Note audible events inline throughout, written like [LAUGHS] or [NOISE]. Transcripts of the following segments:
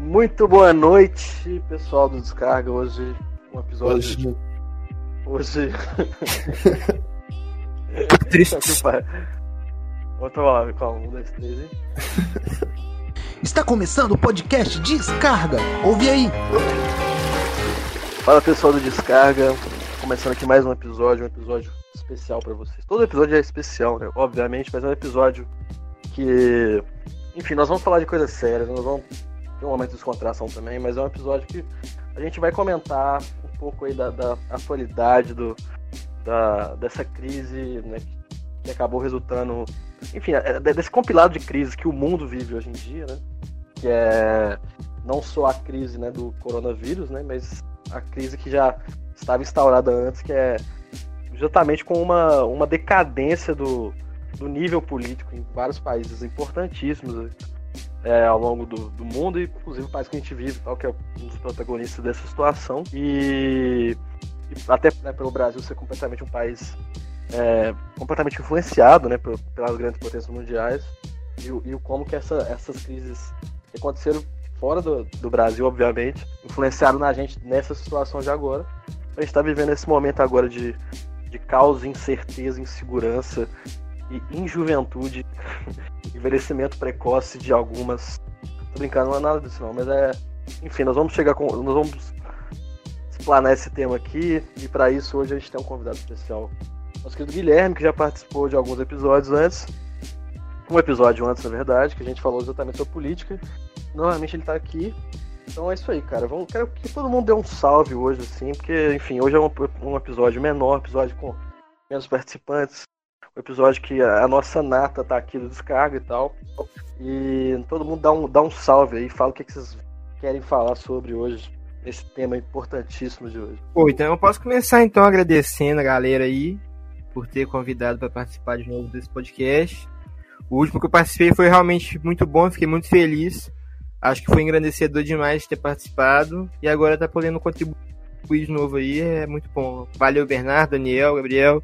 Muito boa noite, pessoal do Descarga. Hoje, um episódio. Hoje. Hoje. Triste. [LAUGHS] Vamos lá, calma, um, dois, três, hein? [LAUGHS] Está começando o podcast Descarga. Ouve aí. Fala pessoal do Descarga. Começando aqui mais um episódio, um episódio especial para vocês. Todo episódio é especial, né? Obviamente, mas é um episódio que. Enfim, nós vamos falar de coisas sérias, nós vamos ter um momento de descontração também, mas é um episódio que a gente vai comentar um pouco aí da, da atualidade do, da, dessa crise né, que acabou resultando, enfim, é, desse compilado de crises que o mundo vive hoje em dia, né? Que é não só a crise né, do coronavírus, né, mas a crise que já estava instaurada antes, que é justamente com uma, uma decadência do, do nível político em vários países importantíssimos é, ao longo do, do mundo, e inclusive o país que a gente vive, tal, que é um dos protagonistas dessa situação. E, e até né, pelo Brasil ser completamente um país é, completamente influenciado né, pelas grandes potências mundiais, e, e como que essa, essas crises que aconteceram fora do, do Brasil, obviamente, influenciaram na gente nessa situação de agora. A gente está vivendo esse momento agora de, de caos, incerteza, insegurança e injuventude, [LAUGHS] envelhecimento precoce de algumas. Tô brincando, não é nada disso não, mas é. Enfim, nós vamos chegar com. Nós vamos explanar esse tema aqui, e para isso hoje a gente tem um convidado especial. Nosso querido Guilherme, que já participou de alguns episódios antes. Um episódio antes, na verdade, que a gente falou exatamente sobre política. Normalmente ele tá aqui. Então é isso aí, cara. Vamos, quero que todo mundo dê um salve hoje, assim, porque, enfim, hoje é um, um episódio menor, episódio com menos participantes episódio que a nossa nata tá aqui do descarga e tal. E todo mundo dá um, dá um salve aí, fala o que, que vocês querem falar sobre hoje, esse tema importantíssimo de hoje. Pô, então eu posso começar então agradecendo a galera aí por ter convidado para participar de novo desse podcast. O último que eu participei foi realmente muito bom, fiquei muito feliz. Acho que foi engrandecedor demais ter participado e agora tá podendo contribuir de novo aí, é muito bom. Valeu, Bernardo, Daniel, Gabriel.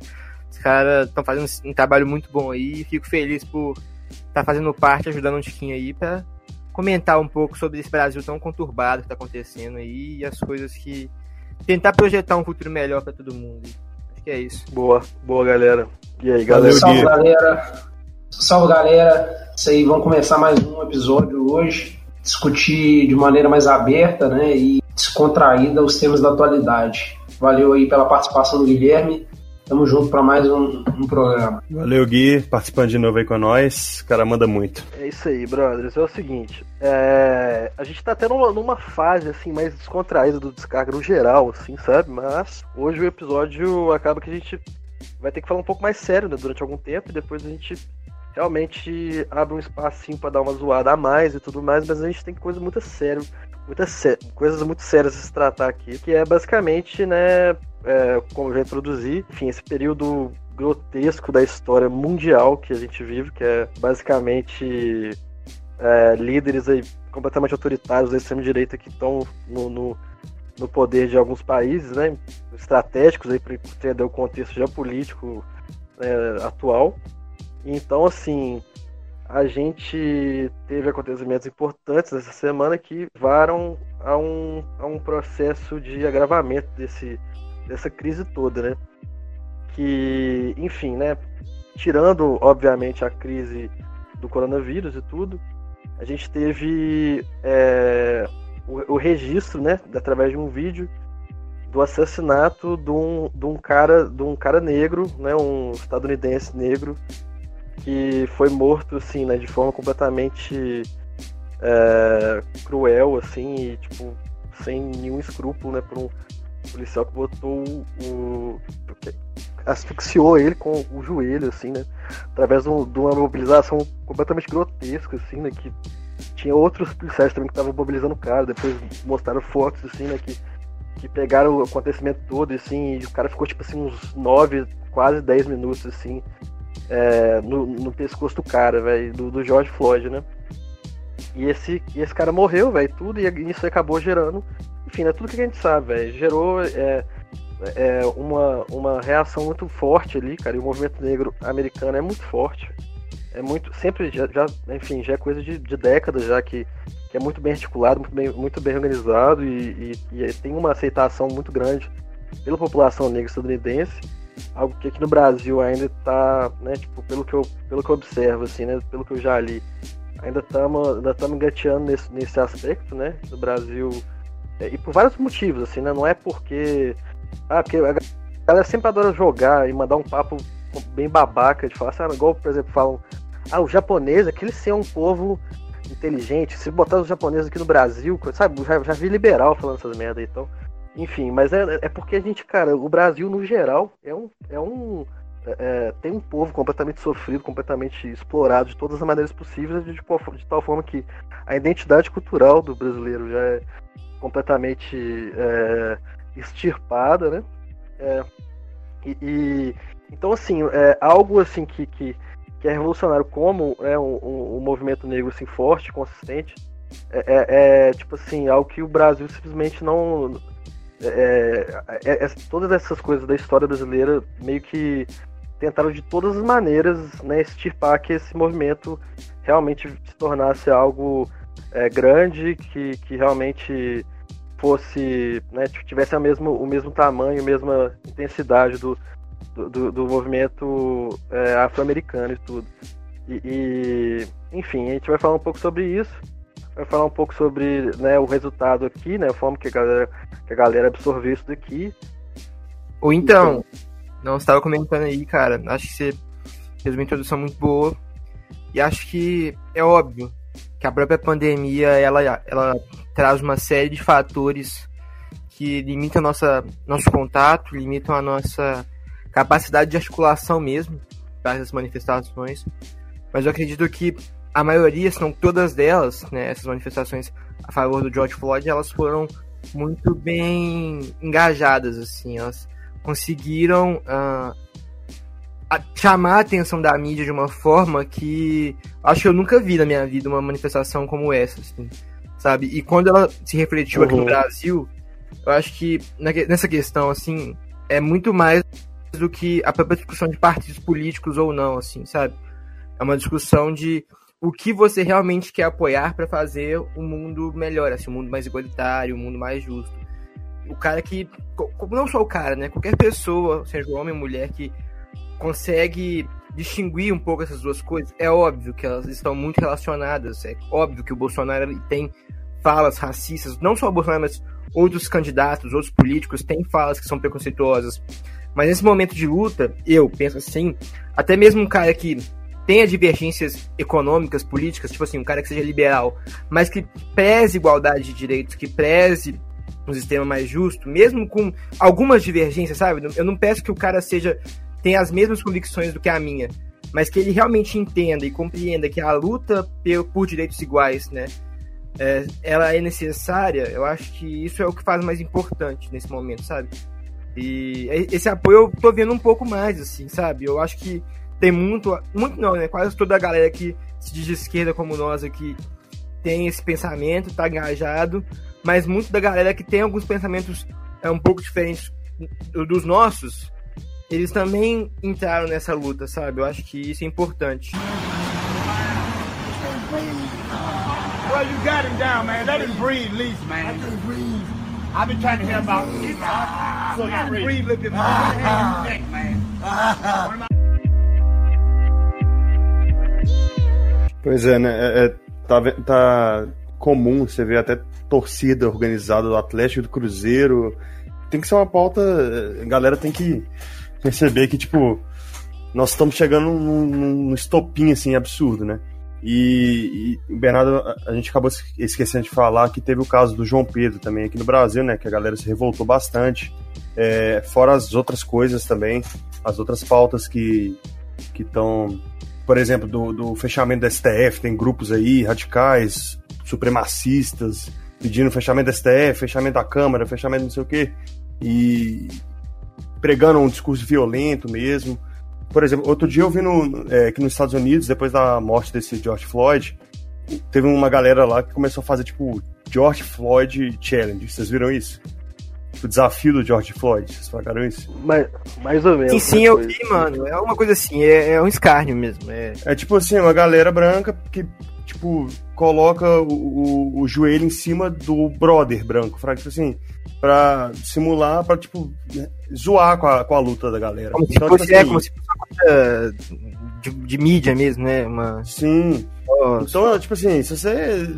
Os caras estão fazendo um trabalho muito bom aí. Fico feliz por estar tá fazendo parte, ajudando um tiquinho aí para comentar um pouco sobre esse Brasil tão conturbado que está acontecendo aí e as coisas que. tentar projetar um futuro melhor para todo mundo. Acho que é isso. Boa, boa galera. E aí, galera? Salve, galera. Salve, galera. Isso aí, vamos começar mais um episódio hoje. Discutir de maneira mais aberta né, e descontraída os temas da atualidade. Valeu aí pela participação do Guilherme. Tamo junto para mais um, um, programa. Valeu, Gui, participando de novo aí com nós. O cara manda muito. É isso aí, brothers. É o seguinte, é... a gente tá uma, numa fase assim mais descontraída do descarga no geral, assim, sabe? Mas hoje o episódio acaba que a gente vai ter que falar um pouco mais sério né, durante algum tempo e depois a gente realmente abre um espacinho para dar uma zoada a mais e tudo mais, mas a gente tem coisa muito séria, muitas coisas muito sérias a se tratar aqui, que é basicamente, né, é, como eu já introduzi, enfim, esse período grotesco da história mundial que a gente vive, que é basicamente é, líderes aí completamente autoritários da extrema-direita que estão no, no, no, poder de alguns países, né, estratégicos aí para entender o contexto geopolítico é, atual. Então, assim, a gente teve acontecimentos importantes essa semana que levaram a um, a um processo de agravamento desse, dessa crise toda, né? Que, enfim, né? Tirando, obviamente, a crise do coronavírus e tudo, a gente teve é, o, o, registro, né? Através de um vídeo do assassinato de um, de um cara de um cara negro, né? Um estadunidense negro que foi morto, assim, né? De forma completamente é, cruel, assim, e, tipo, sem nenhum escrúpulo, né? Por um, policial que botou o. asfixiou ele com o joelho, assim, né? Através de uma mobilização completamente grotesca, assim, né? Que tinha outros policiais também que estavam mobilizando o cara. Depois mostraram fotos, assim, né? Que, que pegaram o acontecimento todo, assim, e o cara ficou, tipo assim, uns 9, quase 10 minutos, assim, é, no, no pescoço do cara, velho, do, do George Floyd, né? E esse, esse cara morreu, velho, tudo, e isso acabou gerando enfim, é tudo que a gente sabe, velho. Gerou é, é, uma, uma reação muito forte ali, cara. E o movimento negro americano é muito forte. É muito. Sempre, já, já enfim, já é coisa de, de décadas já que que é muito bem articulado, muito bem, muito bem organizado e, e, e tem uma aceitação muito grande pela população negra estadunidense, algo que aqui no Brasil ainda está, né, tipo, pelo que eu, pelo que eu observo, assim, né, pelo que eu já li, ainda estamos ainda engateando nesse, nesse aspecto, né, no Brasil, é, e por vários motivos, assim, né, não é porque, ah, porque a galera sempre adora jogar e mandar um papo bem babaca de falar, ah, igual, por exemplo, falam, ah, o japonês, aquele ser um povo inteligente, se botar os japoneses aqui no Brasil, sabe, já, já vi liberal falando essas merda então. Enfim, mas é, é porque a gente, cara, o Brasil no geral é um. É um é, é, tem um povo completamente sofrido, completamente explorado de todas as maneiras possíveis, de, de tal forma que a identidade cultural do brasileiro já é completamente é, extirpada, né? É, e, e, então assim, é algo assim que, que, que é revolucionário como é um, um, um movimento negro assim forte, consistente, é, é, é, tipo assim algo que o Brasil simplesmente não é, é, é, todas essas coisas da história brasileira meio que tentaram de todas as maneiras né, extirpar que esse movimento realmente se tornasse algo é, grande, que, que realmente fosse, né, tivesse a mesmo, o mesmo tamanho, a mesma intensidade do, do, do movimento é, afro-americano e tudo. E, e, enfim, a gente vai falar um pouco sobre isso vai falar um pouco sobre né, o resultado aqui, né? A forma que a galera, que a galera absorveu isso daqui. Ou então, não, você estava comentando aí, cara, acho que você fez uma introdução muito boa. E acho que é óbvio que a própria pandemia ela, ela traz uma série de fatores que limitam nossa, nosso contato, limitam a nossa capacidade de articulação mesmo para essas manifestações. Mas eu acredito que a maioria, se não todas delas, né, essas manifestações a favor do George Floyd, elas foram muito bem engajadas, assim, elas conseguiram uh, chamar a atenção da mídia de uma forma que acho que eu nunca vi na minha vida uma manifestação como essa, assim, sabe? E quando ela se refletiu uhum. aqui no uhum. Brasil, eu acho que nessa questão, assim, é muito mais do que a própria discussão de partidos políticos ou não, assim, sabe? É uma discussão de o que você realmente quer apoiar para fazer um mundo melhor, assim, um mundo mais igualitário, um mundo mais justo. O cara que, não só o cara, né, qualquer pessoa, seja homem ou mulher, que consegue distinguir um pouco essas duas coisas, é óbvio que elas estão muito relacionadas, é óbvio que o Bolsonaro tem falas racistas, não só o Bolsonaro, mas outros candidatos, outros políticos têm falas que são preconceituosas. Mas nesse momento de luta, eu penso assim, até mesmo um cara que tenha divergências econômicas, políticas, tipo assim, um cara que seja liberal, mas que preze igualdade de direitos, que preze um sistema mais justo, mesmo com algumas divergências, sabe? Eu não peço que o cara seja tenha as mesmas convicções do que a minha, mas que ele realmente entenda e compreenda que a luta por direitos iguais, né, é, ela é necessária. Eu acho que isso é o que faz mais importante nesse momento, sabe? E esse apoio eu tô vendo um pouco mais, assim, sabe? Eu acho que tem muito, muito não, né? Quase toda a galera que se diz de esquerda como nós aqui tem esse pensamento, tá engajado, mas muito da galera que tem alguns pensamentos é um pouco diferentes dos nossos, eles também entraram nessa luta, sabe? Eu acho que isso é importante. Well, you got him down, man. Let him breathe, least, man. I can breathe. I've been trying to hear about it. So you breathe, breathe, look at my [LAUGHS] neck, man. [LAUGHS] Pois é, né? É, é, tá, tá comum você ver até torcida organizada do Atlético do Cruzeiro. Tem que ser uma pauta. A galera tem que perceber que, tipo, nós estamos chegando num, num estopim assim absurdo, né? E, e, Bernardo, a gente acabou esquecendo de falar que teve o caso do João Pedro também aqui no Brasil, né? Que a galera se revoltou bastante. É, fora as outras coisas também, as outras pautas que estão por exemplo, do, do fechamento da STF, tem grupos aí radicais, supremacistas, pedindo fechamento da STF, fechamento da Câmara, fechamento não sei o quê, e pregando um discurso violento mesmo. Por exemplo, outro dia eu vi no, é, que nos Estados Unidos, depois da morte desse George Floyd, teve uma galera lá que começou a fazer, tipo, George Floyd Challenge. Vocês viram isso? O desafio do George Floyd. Vocês pagaram isso? Mais, mais ou menos. Sim, sim, eu vi, mano. É uma coisa assim, é, é um escárnio mesmo. É... é tipo assim, uma galera branca que tipo, coloca o, o, o joelho em cima do brother branco, pra, tipo assim, pra simular, pra, tipo, né, zoar com a, com a luta da galera. Como se Então, fosse, tipo é, assim, como se fosse uma coisa de, de mídia mesmo, né? Uma. Sim. Então, tipo assim, se você.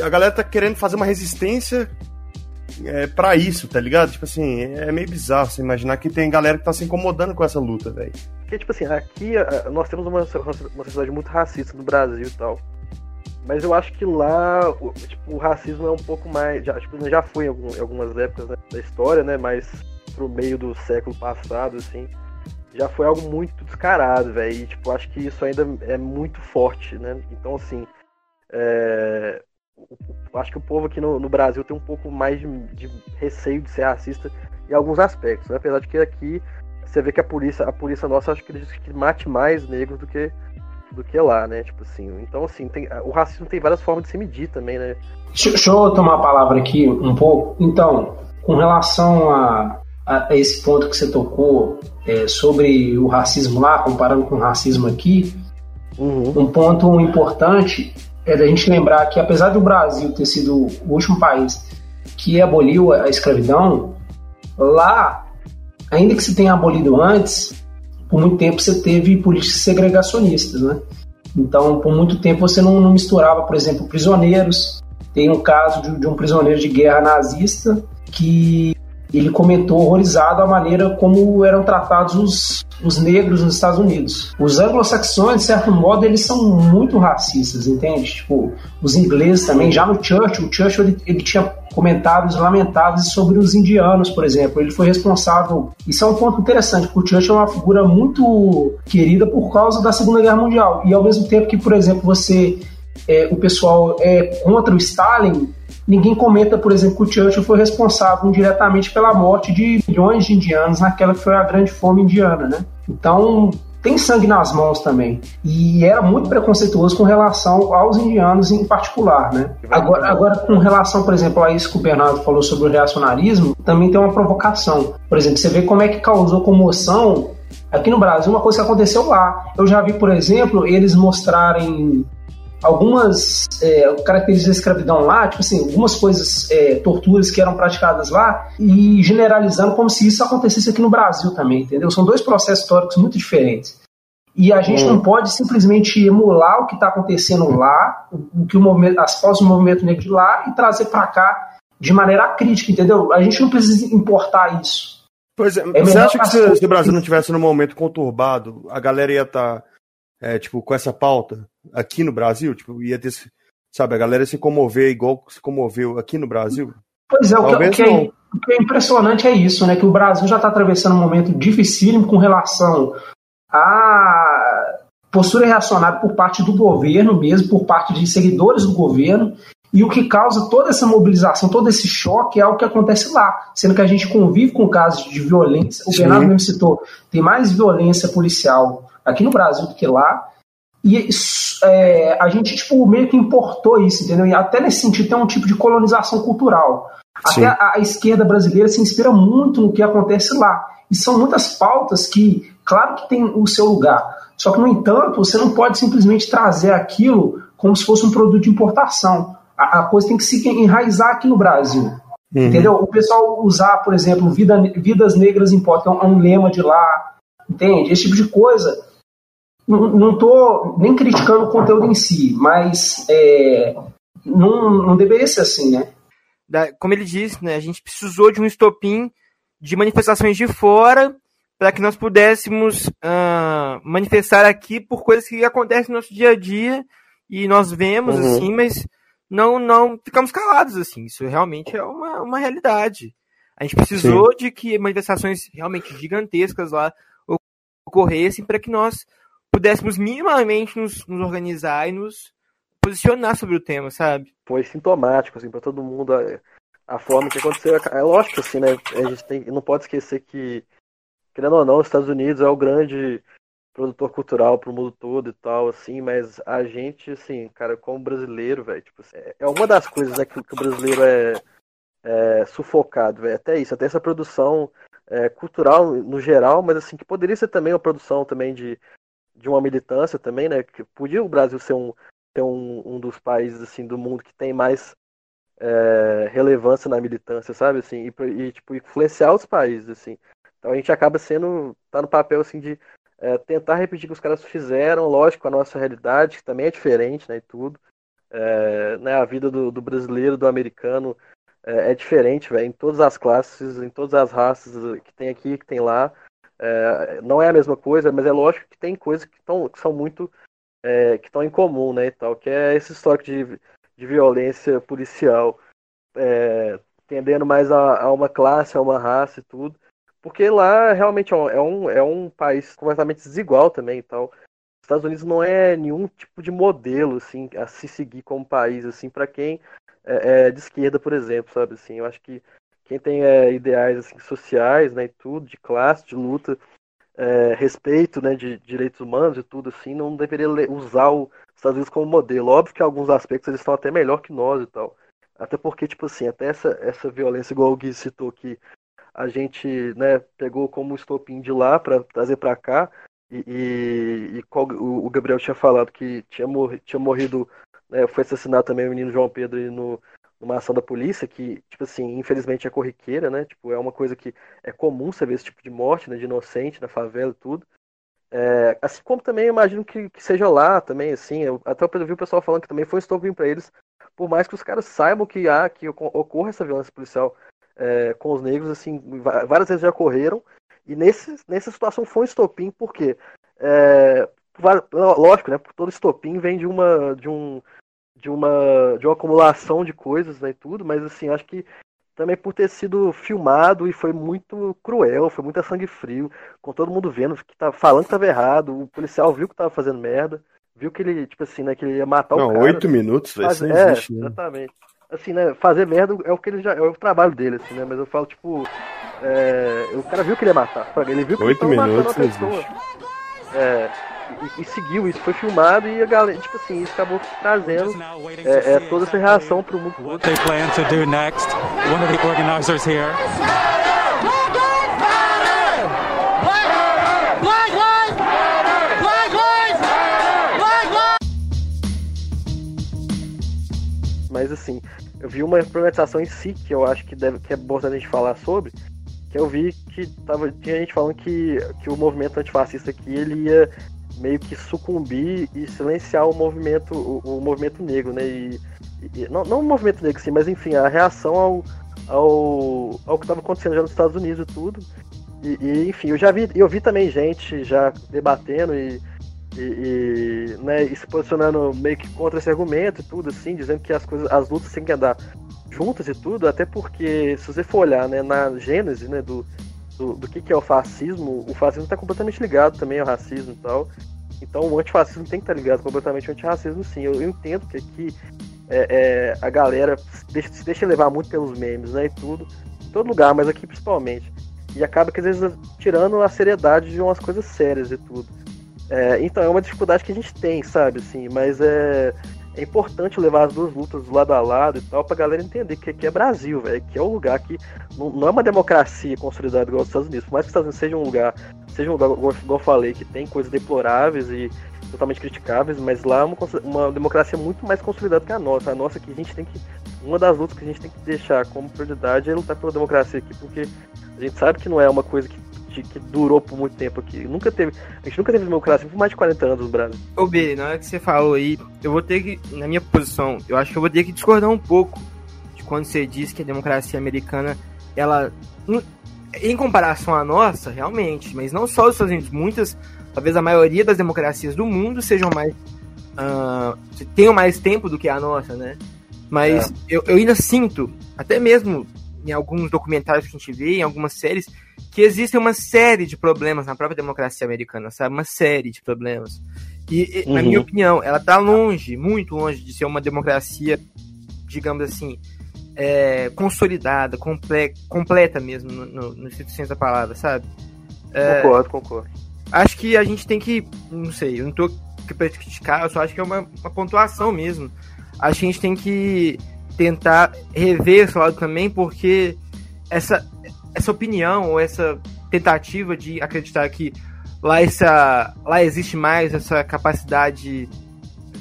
A galera tá querendo fazer uma resistência é, pra isso, tá ligado? Tipo assim, é meio bizarro você imaginar que tem galera que tá se incomodando com essa luta, velho. Porque, tipo assim, aqui a- nós temos uma, uma sociedade muito racista no Brasil e tal. Mas eu acho que lá o, tipo, o racismo é um pouco mais. Já, tipo, já foi em, algum- em algumas épocas né, da história, né? Mas pro meio do século passado, assim. Já foi algo muito descarado, velho. E, tipo, acho que isso ainda é muito forte, né? Então, assim. é, acho que o povo aqui no, no Brasil tem um pouco mais de, de receio de ser racista em alguns aspectos, né? Apesar de que aqui você vê que a polícia, a polícia nossa, acho que eles que mate mais negros do que do que lá, né? Tipo assim. Então, assim, tem, o racismo tem várias formas de se medir também, né? Deixa, deixa eu tomar a palavra aqui um pouco. Então, com relação a, a esse ponto que você tocou é, sobre o racismo lá, comparando com o racismo aqui, um ponto importante é da gente lembrar que, apesar do Brasil ter sido o último país que aboliu a escravidão, lá, ainda que se tenha abolido antes, por muito tempo você teve políticas segregacionistas, né? Então, por muito tempo você não, não misturava, por exemplo, prisioneiros. Tem um caso de, de um prisioneiro de guerra nazista que ele comentou horrorizado a maneira como eram tratados os, os negros nos Estados Unidos. Os anglo-saxões, de certo modo, eles são muito racistas, entende? Tipo, os ingleses também. Já no Churchill, o Churchill ele, ele tinha comentários lamentáveis sobre os indianos, por exemplo. Ele foi responsável. Isso é um ponto interessante, porque o Churchill é uma figura muito querida por causa da Segunda Guerra Mundial. E ao mesmo tempo que, por exemplo, você. é, o pessoal é contra o Stalin, ninguém comenta, por exemplo, que o Churchill foi responsável indiretamente pela morte de milhões de indianos naquela que foi a grande fome indiana, né? Então tem sangue nas mãos também. E era muito preconceituoso com relação aos indianos em particular, né? Agora, agora com relação, por exemplo, a isso que o Bernardo falou sobre o reacionarismo, também tem uma provocação. Por exemplo, você vê como é que causou comoção aqui no Brasil, uma coisa que aconteceu lá. Eu já vi, por exemplo, eles mostrarem algumas é, características da escravidão lá, tipo assim, algumas coisas, é, torturas que eram praticadas lá, e generalizando como se isso acontecesse aqui no Brasil também, entendeu? São dois processos históricos muito diferentes. E a gente Hum. não pode simplesmente emular o que está acontecendo lá, o que o movimento, as pausas do movimento negro de lá e trazer para cá de maneira crítica, entendeu? A gente não precisa importar isso. Pois é, É você acha que se, se o Brasil não tivesse num momento conturbado, a galera ia estar, tipo, com essa pauta aqui no Brasil? Tipo, ia ter, sabe, a galera se comover igual se comoveu aqui no Brasil? Pois é, o que, Talvez o que é, o que é impressionante é isso, né? Que o Brasil já está atravessando um momento dificílimo com relação à postura reacionária por parte do governo mesmo, por parte de seguidores do governo, e o que causa toda essa mobilização, todo esse choque é o que acontece lá, sendo que a gente convive com casos de violência. O Sim. Bernardo mesmo citou, tem mais violência policial aqui no Brasil do que lá. E é, a gente tipo, meio que importou isso, entendeu? E até nesse sentido tem um tipo de colonização cultural. Sim. Até a, a esquerda brasileira se inspira muito no que acontece lá. E são muitas pautas que, claro que tem o seu lugar. Só que, no entanto, você não pode simplesmente trazer aquilo como se fosse um produto de importação. A, a coisa tem que se enraizar aqui no Brasil. Uhum. Entendeu? O pessoal usar, por exemplo, vida, vidas negras importam, é um lema de lá, entende? Esse tipo de coisa. Não, tô nem criticando o conteúdo em si, mas é, não, não deveria ser assim, né? como ele disse, né, a gente precisou de um estopim de manifestações de fora para que nós pudéssemos ah, manifestar aqui por coisas que acontecem no nosso dia a dia e nós vemos Uhum. assim, mas não não ficamos calados assim. Isso realmente é uma, uma realidade. A gente precisou de que manifestações realmente gigantescas lá ocorressem para que nós pudéssemos minimamente nos, nos organizar e nos posicionar sobre o tema, sabe? Foi sintomático, assim, pra todo mundo a, a forma que aconteceu. É lógico, assim, né? A gente tem, não pode esquecer que, querendo ou não, os Estados Unidos é o grande produtor cultural pro mundo todo e tal, assim, mas a gente, assim, cara, como brasileiro, velho, tipo, assim, é- é uma das coisas né, que, que o brasileiro é, é sufocado, velho, até isso, até essa produção é, cultural no geral, mas assim, que poderia ser também uma produção também de, de uma militância também, né, que podia o Brasil ser um é um, um dos países assim do mundo que tem mais é, relevância na militância, sabe? Assim, e, e, tipo, influenciar os países, assim. Então a gente acaba sendo, tá no papel assim de é, tentar repetir o que os caras fizeram, lógico, a nossa realidade, que também é diferente, né, e tudo. É, né, a vida do, do, brasileiro, do americano é, é diferente, velho, em todas as classes, em todas as raças que tem aqui, que tem lá. É, não é a mesma coisa, mas é lógico que tem coisas que, tão, que são muito é, que estão em comum, né, e tal, que é esse histórico de, de violência policial, é, tendendo mais a, a, uma classe, a uma raça e tudo, porque lá realmente é um, é um é país completamente desigual também e tal. Os Estados Unidos não é nenhum tipo de modelo assim a se seguir como país assim para quem é, é, de esquerda, por exemplo, sabe assim. Eu acho que quem tem é, ideais assim, sociais, né, e tudo, de classe, de luta, é, respeito, né, de direitos humanos e tudo assim, não deveria usar os Estados Unidos como modelo. Óbvio que em alguns aspectos eles estão até melhor que nós e tal. Até porque, tipo assim, até essa, essa violência, igual o Gui citou que a gente né, pegou como estopim de lá para trazer para cá. E, e, e, o Gabriel tinha falado que tinha, morri, tinha morrido, né, foi assassinado também o menino João Pedro no, numa ação da polícia que, tipo assim, infelizmente é corriqueira, né? Tipo, é uma coisa que é comum você ver esse tipo de morte, né? De inocente na favela e tudo. É, assim como também imagino que, que, seja lá também, assim, eu até eu vi o pessoal falando que também foi um estopim para eles, por mais que os caras saibam que há, que ocorre essa violência policial é, com os negros, assim, várias vezes já ocorreram, e nesse, nessa situação foi um estopim, porque, é, lógico, né, todo estopim vem de uma, de um, de uma, de uma acumulação de coisas, né, e tudo, mas, assim, acho que também por ter sido filmado e foi muito cruel, foi muito a sangue frio, com todo mundo vendo que tá falando que tava errado, o policial viu que tava fazendo merda, viu que ele, tipo assim, né, que ele ia matar não, o cara. oito minutos, isso não é, existe, né? Exatamente assim, né, fazer merda é o que ele já é o trabalho dele, assim, né? Mas eu falo, tipo, é, o cara viu que ele ia matar, ele viu que Oito ele minutos matando a pessoa. É, e, e, seguiu, isso foi filmado e a galera, tipo assim, isso acabou trazendo é, é, toda essa reação pro mundo todo. What they plan to do next. One of the organizers here. Mas assim, eu vi uma problematização em si que eu acho que, deve, que é bom a gente falar sobre, que eu vi que tava, tinha gente falando que, que o movimento antifascista aqui ele ia meio que sucumbir e silenciar o movimento, o, o movimento negro, né? E, e, não, não o movimento negro, sim, mas enfim, a reação ao, ao, ao que estava acontecendo já nos Estados Unidos e tudo. E, e, enfim, eu já vi, eu vi também gente já debatendo e e, e, né, e se posicionando meio que contra esse argumento e tudo, assim, dizendo que as coisas, as lutas têm que andar juntas e tudo, até porque se você for olhar né, na gênese né, do, do, do que, que é o fascismo, o fascismo está completamente ligado também ao racismo e tal. Então o antifascismo tem que estar tá ligado completamente ao antirracismo, sim. Eu, eu entendo que aqui é, é, a galera deixa, se deixa levar muito pelos memes, né? E tudo. Em todo lugar, mas aqui principalmente. E acaba que às vezes tirando a seriedade de umas coisas sérias e tudo. É, então é uma dificuldade que a gente tem, sabe, assim, mas é, é importante levar as duas lutas lado a lado e tal, pra galera entender que aqui é Brasil, velho, que é um lugar que não, não, é uma democracia consolidada igual os Estados Unidos, por mais que os Estados Unidos seja um lugar, seja um lugar, igual, eu falei, que tem coisas deploráveis e totalmente criticáveis, mas lá é uma, uma democracia muito mais consolidada que a nossa. A nossa que a gente tem que. Uma das lutas que a gente tem que deixar como prioridade é lutar pela democracia aqui, porque a gente sabe que não é uma coisa que que durou por muito tempo aqui. Nunca teve, a gente nunca teve democracia por mais de 40 anos no Brasil. Ô, B, na hora que você falou aí, eu vou ter que, na minha posição, eu acho que eu vou ter que discordar um pouco de quando você diz que a democracia americana, ela, em comparação à nossa, realmente, mas não só os Estados Unidos, muitas, talvez a maioria das democracias do mundo sejam mais, uh, tenham mais tempo do que a nossa, né? Mas é. eu, eu ainda sinto, até mesmo em alguns documentários que a gente vê, em algumas séries, que existem uma série de problemas na própria democracia americana, sabe? Uma série de problemas. E, uhum. na minha opinião, ela está longe, muito longe de ser uma democracia, digamos assim, é, consolidada, comple completa mesmo, no, no, no sentido da palavra, sabe? É, concordo, concordo. Acho que a gente tem que, não sei, eu não estou aqui para criticar, eu só acho que é uma, uma pontuação mesmo. Acho que a gente tem que tentar rever esse lado também, porque essa, essa opinião ou essa tentativa de acreditar que lá, essa, lá existe mais essa capacidade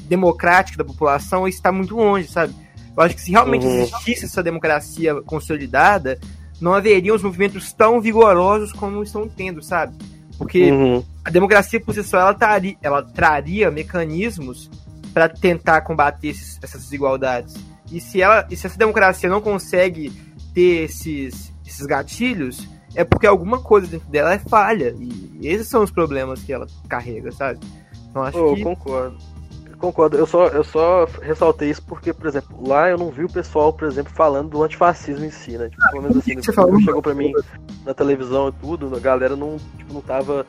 democrática da população está muito longe, sabe? Eu acho que se realmente Uhum. existisse essa democracia consolidada, não haveriam os movimentos tão vigorosos como estão tendo, sabe? Porque Uhum. a democracia por si só ela, tari, ela traria mecanismos para tentar combater esses- essas desigualdades. E se, ela, e se essa democracia não consegue ter esses, esses gatilhos, é porque alguma coisa dentro dela é falha. E esses são os problemas que ela carrega, sabe? Então acho Pô, eu que. concordo. Eu Concordo. Eu só, eu só ressaltei isso porque, por exemplo, lá eu não vi o pessoal, por exemplo, falando do antifascismo em si, né? Tipo, pelo menos assim, que você falou? chegou pra mim na televisão e tudo, a galera não, tipo, não tava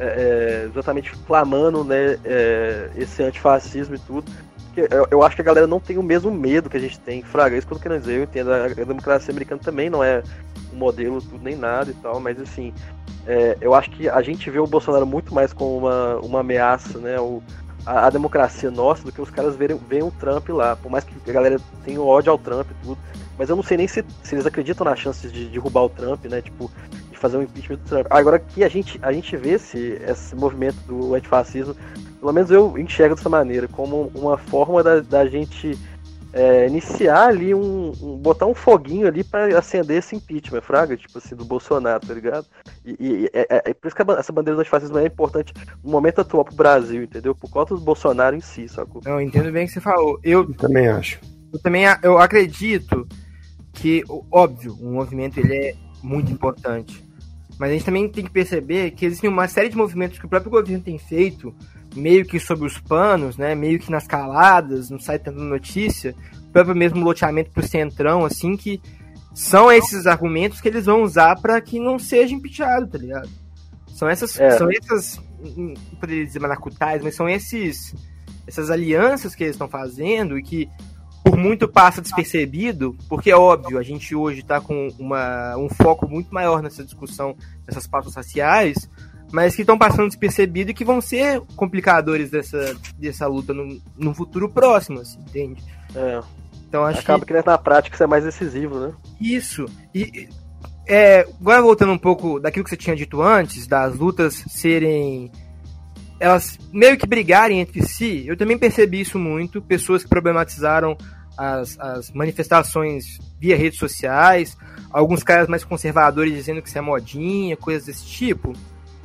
é, é, exatamente clamando, né, é, esse antifascismo e tudo. Eu, eu acho que a galera não tem o mesmo medo que a gente tem. Fraga, isso que eu tô querendo dizer. Eu entendo, a, a democracia americana também não é um modelo, tudo, nem nada e tal, mas assim, é, eu acho que a gente vê o Bolsonaro muito mais como uma, uma ameaça, né? O, a, a democracia nossa do que os caras verem, veem o Trump lá. Por mais que a galera tenha ódio ao Trump e tudo. Mas eu não sei nem se, se eles acreditam nas chances de derrubar o Trump, né? Tipo, fazer um impeachment do Trump. Agora que a gente, a gente vê esse, esse movimento do antifascismo, pelo menos eu enxergo dessa maneira, como uma forma da, da gente é, iniciar ali um, um- botar um foguinho ali pra acender esse impeachment, fraga, tipo assim, do Bolsonaro, tá ligado? E, e- é, é- é por isso que a essa bandeira do antifascismo é importante no momento atual pro Brasil, entendeu? Por conta do Bolsonaro em si, sacou? Não, eu entendo bem o que você falou. Eu, Eu também acho. eu também eu acredito que, óbvio, o movimento ele é muito importante. Mas a gente também tem que perceber que existem uma série de movimentos que o próprio governo tem feito, meio que sobre os panos, né? Meio que nas caladas, não sai tanta notícia, o próprio mesmo loteamento pro centrão, assim, que são esses argumentos que eles vão usar para que não seja impeachado, tá ligado? São essas, É. são essas, não poderia dizer manacutais, mas são esses, essas alianças que eles estão fazendo e que por muito passa despercebido, porque é óbvio, a gente hoje está com uma, um foco muito maior nessa discussão, nessas pautas raciais, mas que estão passando despercebido e que vão ser complicadores dessa, dessa luta no, no futuro próximo, assim, entende? É, Então acho acaba que na prática isso é mais decisivo, né? que isso. E é, agora voltando um pouco daquilo que você tinha dito antes, das lutas serem elas meio que brigarem entre si, eu também percebi isso muito. Pessoas que problematizaram as, as manifestações via redes sociais, alguns caras mais conservadores dizendo que isso é modinha, coisas desse tipo.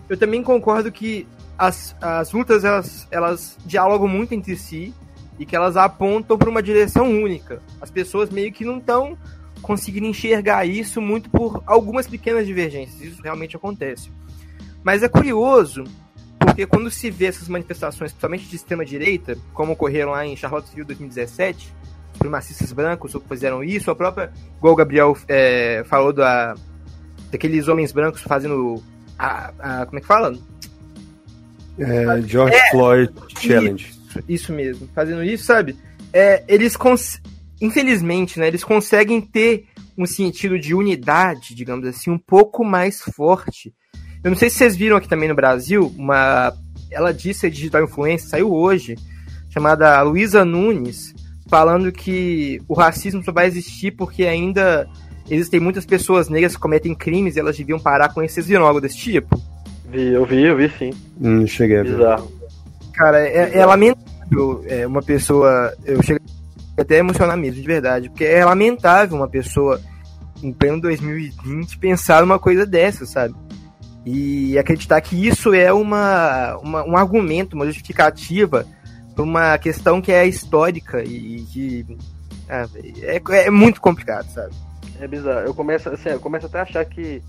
Eu também concordo que as, as lutas elas, elas dialogam muito entre si e que elas apontam para uma direção única. As pessoas meio que não estão conseguindo enxergar isso muito por algumas pequenas divergências. Isso realmente acontece. Mas é curioso porque quando se vê essas manifestações, principalmente de extrema-direita, como ocorreram lá em Charlottesville 2017, supremacistas brancos que fizeram isso, a própria, igual o Gabriel é, falou da, daqueles homens brancos fazendo. A, a- como é que fala? É, George Floyd Challenge. Isso, isso mesmo, fazendo isso, sabe? É, eles, infelizmente, né, eles conseguem ter um sentido de unidade, digamos assim, um pouco mais forte. Eu não sei se vocês viram aqui também no Brasil, uma. Ela disse a digital influencer, saiu hoje, chamada Luísa Nunes, falando que o racismo só vai existir porque ainda existem muitas pessoas negras que cometem crimes e elas deviam parar com esse viram algo desse tipo. Vi, eu vi, eu vi sim. Hum, cheguei a ver. Bizarro. Cara, é, é lamentável é, uma pessoa. Eu chego até a emocionar mesmo, de verdade. Porque é lamentável uma pessoa, em pleno 2020, pensar numa coisa dessa, sabe? E acreditar que isso é uma, uma- um argumento, uma justificativa para uma questão que é histórica e que. ah, É, é muito complicado, sabe? É bizarro. Eu começo, assim, eu começo até a achar que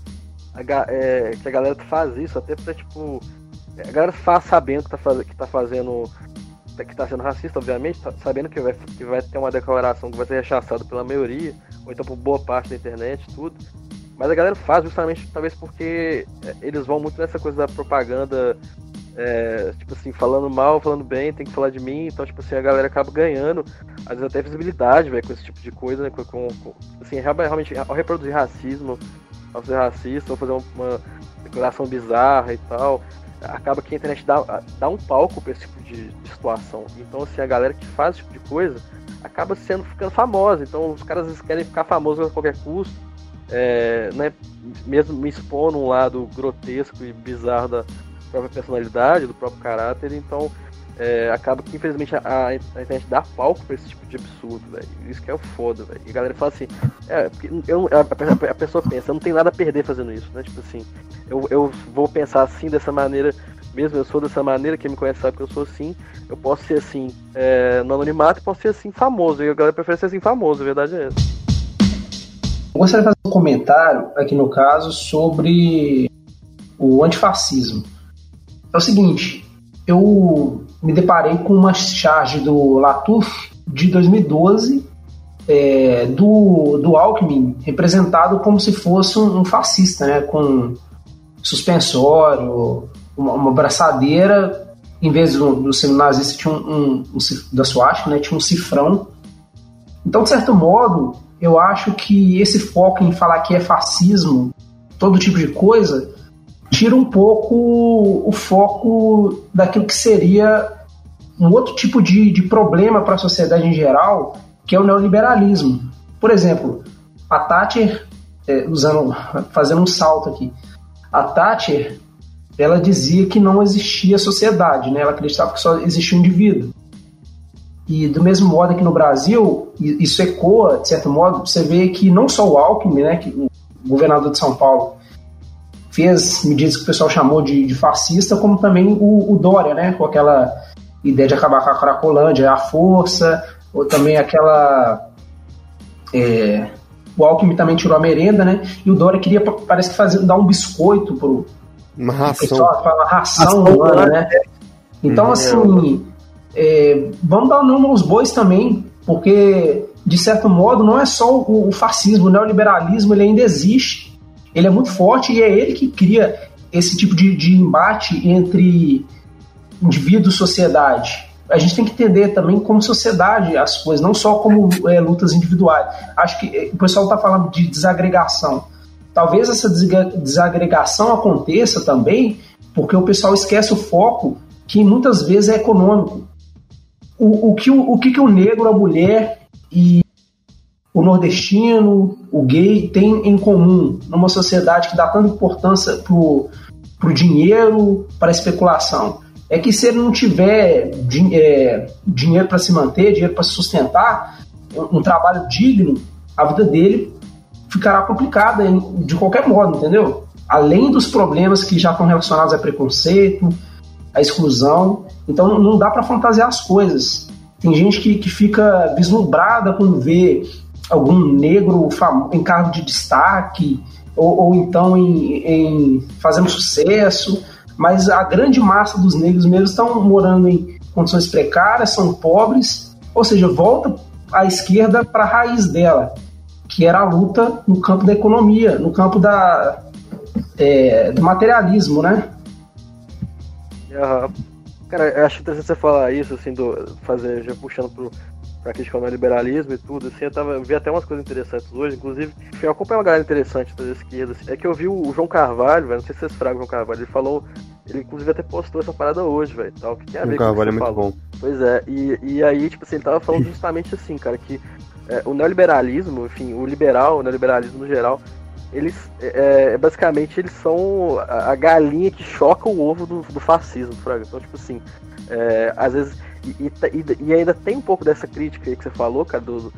a, é, que a galera faz isso até pra, tipo. A galera faz sabendo que tá, faz, que tá fazendo. que tá sendo racista, obviamente, tá sabendo que vai, que vai ter uma declaração que vai ser rechaçada pela maioria, ou então por boa parte da internet tudo. Mas a galera faz justamente, talvez porque é, eles vão muito nessa coisa da propaganda, é, tipo assim, falando mal, falando bem, tem que falar de mim, então, tipo assim, a galera acaba ganhando, às vezes até visibilidade, velho, com esse tipo de coisa, né, com, com- com- assim, real- realmente, ao reproduzir racismo, ao ser racista, ou fazer uma, uma declaração bizarra e tal, acaba que a internet dá, dá um palco pra esse tipo de, de situação. Então, assim, a galera que faz esse tipo de coisa acaba sendo ficando famosa. Então, os caras querem ficar famosos a qualquer custo, é, né, mesmo me expondo um lado grotesco e bizarro da própria personalidade, do próprio caráter. Então, é, acaba que infelizmente a, a, internet dá palco pra esse tipo de absurdo, velho. Isso que é o foda, velho. E a galera fala assim, é, eu, a, a, pessoa pensa, eu não tenho nada a perder fazendo isso, né? Tipo assim, eu, eu vou pensar assim dessa maneira, mesmo eu sou dessa maneira, quem me conhece sabe que eu sou assim, eu posso ser assim é, no anonimato posso ser assim famoso. E a galera prefere ser assim famoso, a verdade é essa. Eu gostaria de fazer um comentário aqui no caso sobre o antifascismo. É o seguinte, eu me deparei com uma charge do Latuf de 2012 é, do, do Alckmin representado como se fosse um, um fascista, né, com suspensório, uma, uma braçadeira, em vez do, do nazista tinha um, um, um da né, tinha um cifrão. Então, de certo modo, eu acho que esse foco em falar que é fascismo, todo tipo de coisa, tira um pouco o foco daquilo que seria um outro tipo de, de problema para a sociedade em geral, que é o neoliberalismo. Por exemplo, a Thatcher, é, usando, fazendo um salto aqui, a Thatcher, ela dizia que não existia sociedade, né? ela acreditava que só existia um indivíduo. E do mesmo modo aqui no Brasil, isso ecoa, de certo modo, você vê que não só o Alckmin, né, que o governador de São Paulo, fez medidas que o pessoal chamou de, de fascista, como também o, o, Dória, né, com aquela ideia de acabar com a Cracolândia, a força, ou também aquela. É, o Alckmin também tirou a merenda, né? E o Dória queria, parece que, fazer, dar um biscoito pro. Uma ração. Pessoal, uma ração humana, né? Então, hum, assim, é, vamos dar nome aos bois também, porque, de certo modo, não é só o, o fascismo, o neoliberalismo, ele ainda existe. Ele é muito forte e é ele que cria esse tipo de, de embate entre indivíduo e sociedade. A gente tem que entender também como sociedade as coisas, não só como é, lutas individuais. Acho que é, o pessoal está falando de desagregação. Talvez essa desagregação aconteça também porque o pessoal esquece o foco que muitas vezes é econômico o, o, que, o, o que, que o negro, a mulher e o nordestino, o gay tem em comum numa sociedade que dá tanta importância pro, pro dinheiro, para a especulação? É que se ele não tiver din é, dinheiro para se manter, dinheiro para se sustentar, um, um, trabalho digno, a vida dele ficará complicada de qualquer modo, entendeu? Além dos problemas que já estão relacionados a preconceito, a exclusão. Então não dá para fantasiar as coisas. Tem gente que, que fica vislumbrada quando vê algum negro em cargo de destaque, ou, ou então em, em, fazendo sucesso, mas a grande massa dos negros mesmo estão morando em condições precárias, são pobres, ou seja, volta à esquerda para a raiz dela, que era a luta no campo da economia, no campo da, é, do materialismo, né? Uhum. Cara, eu acho interessante você falar isso, assim, do fazer, já puxando pro, pra criticar o liberalismo e tudo, assim, eu, tava, eu vi até umas coisas interessantes hoje, inclusive, eu acompanho uma galera interessante da esquerda, assim, é que eu vi o João Carvalho, velho, não sei se vocês fragam o João Carvalho, ele falou, ele inclusive até postou essa parada hoje, velho, tal, que tem a ver o com Carvalho é muito falou. bom. Pois é, e, e aí, tipo assim, ele tava falando [LAUGHS] justamente assim, cara, que é, o neoliberalismo, enfim, o liberal, o neoliberalismo no geral, eles é, é, basicamente eles são a, galinha que choca o ovo do, do fascismo, Fraga. Então, tipo assim, é, às vezes. E, e, e, ainda tem um pouco dessa crítica aí que você falou, cara, do,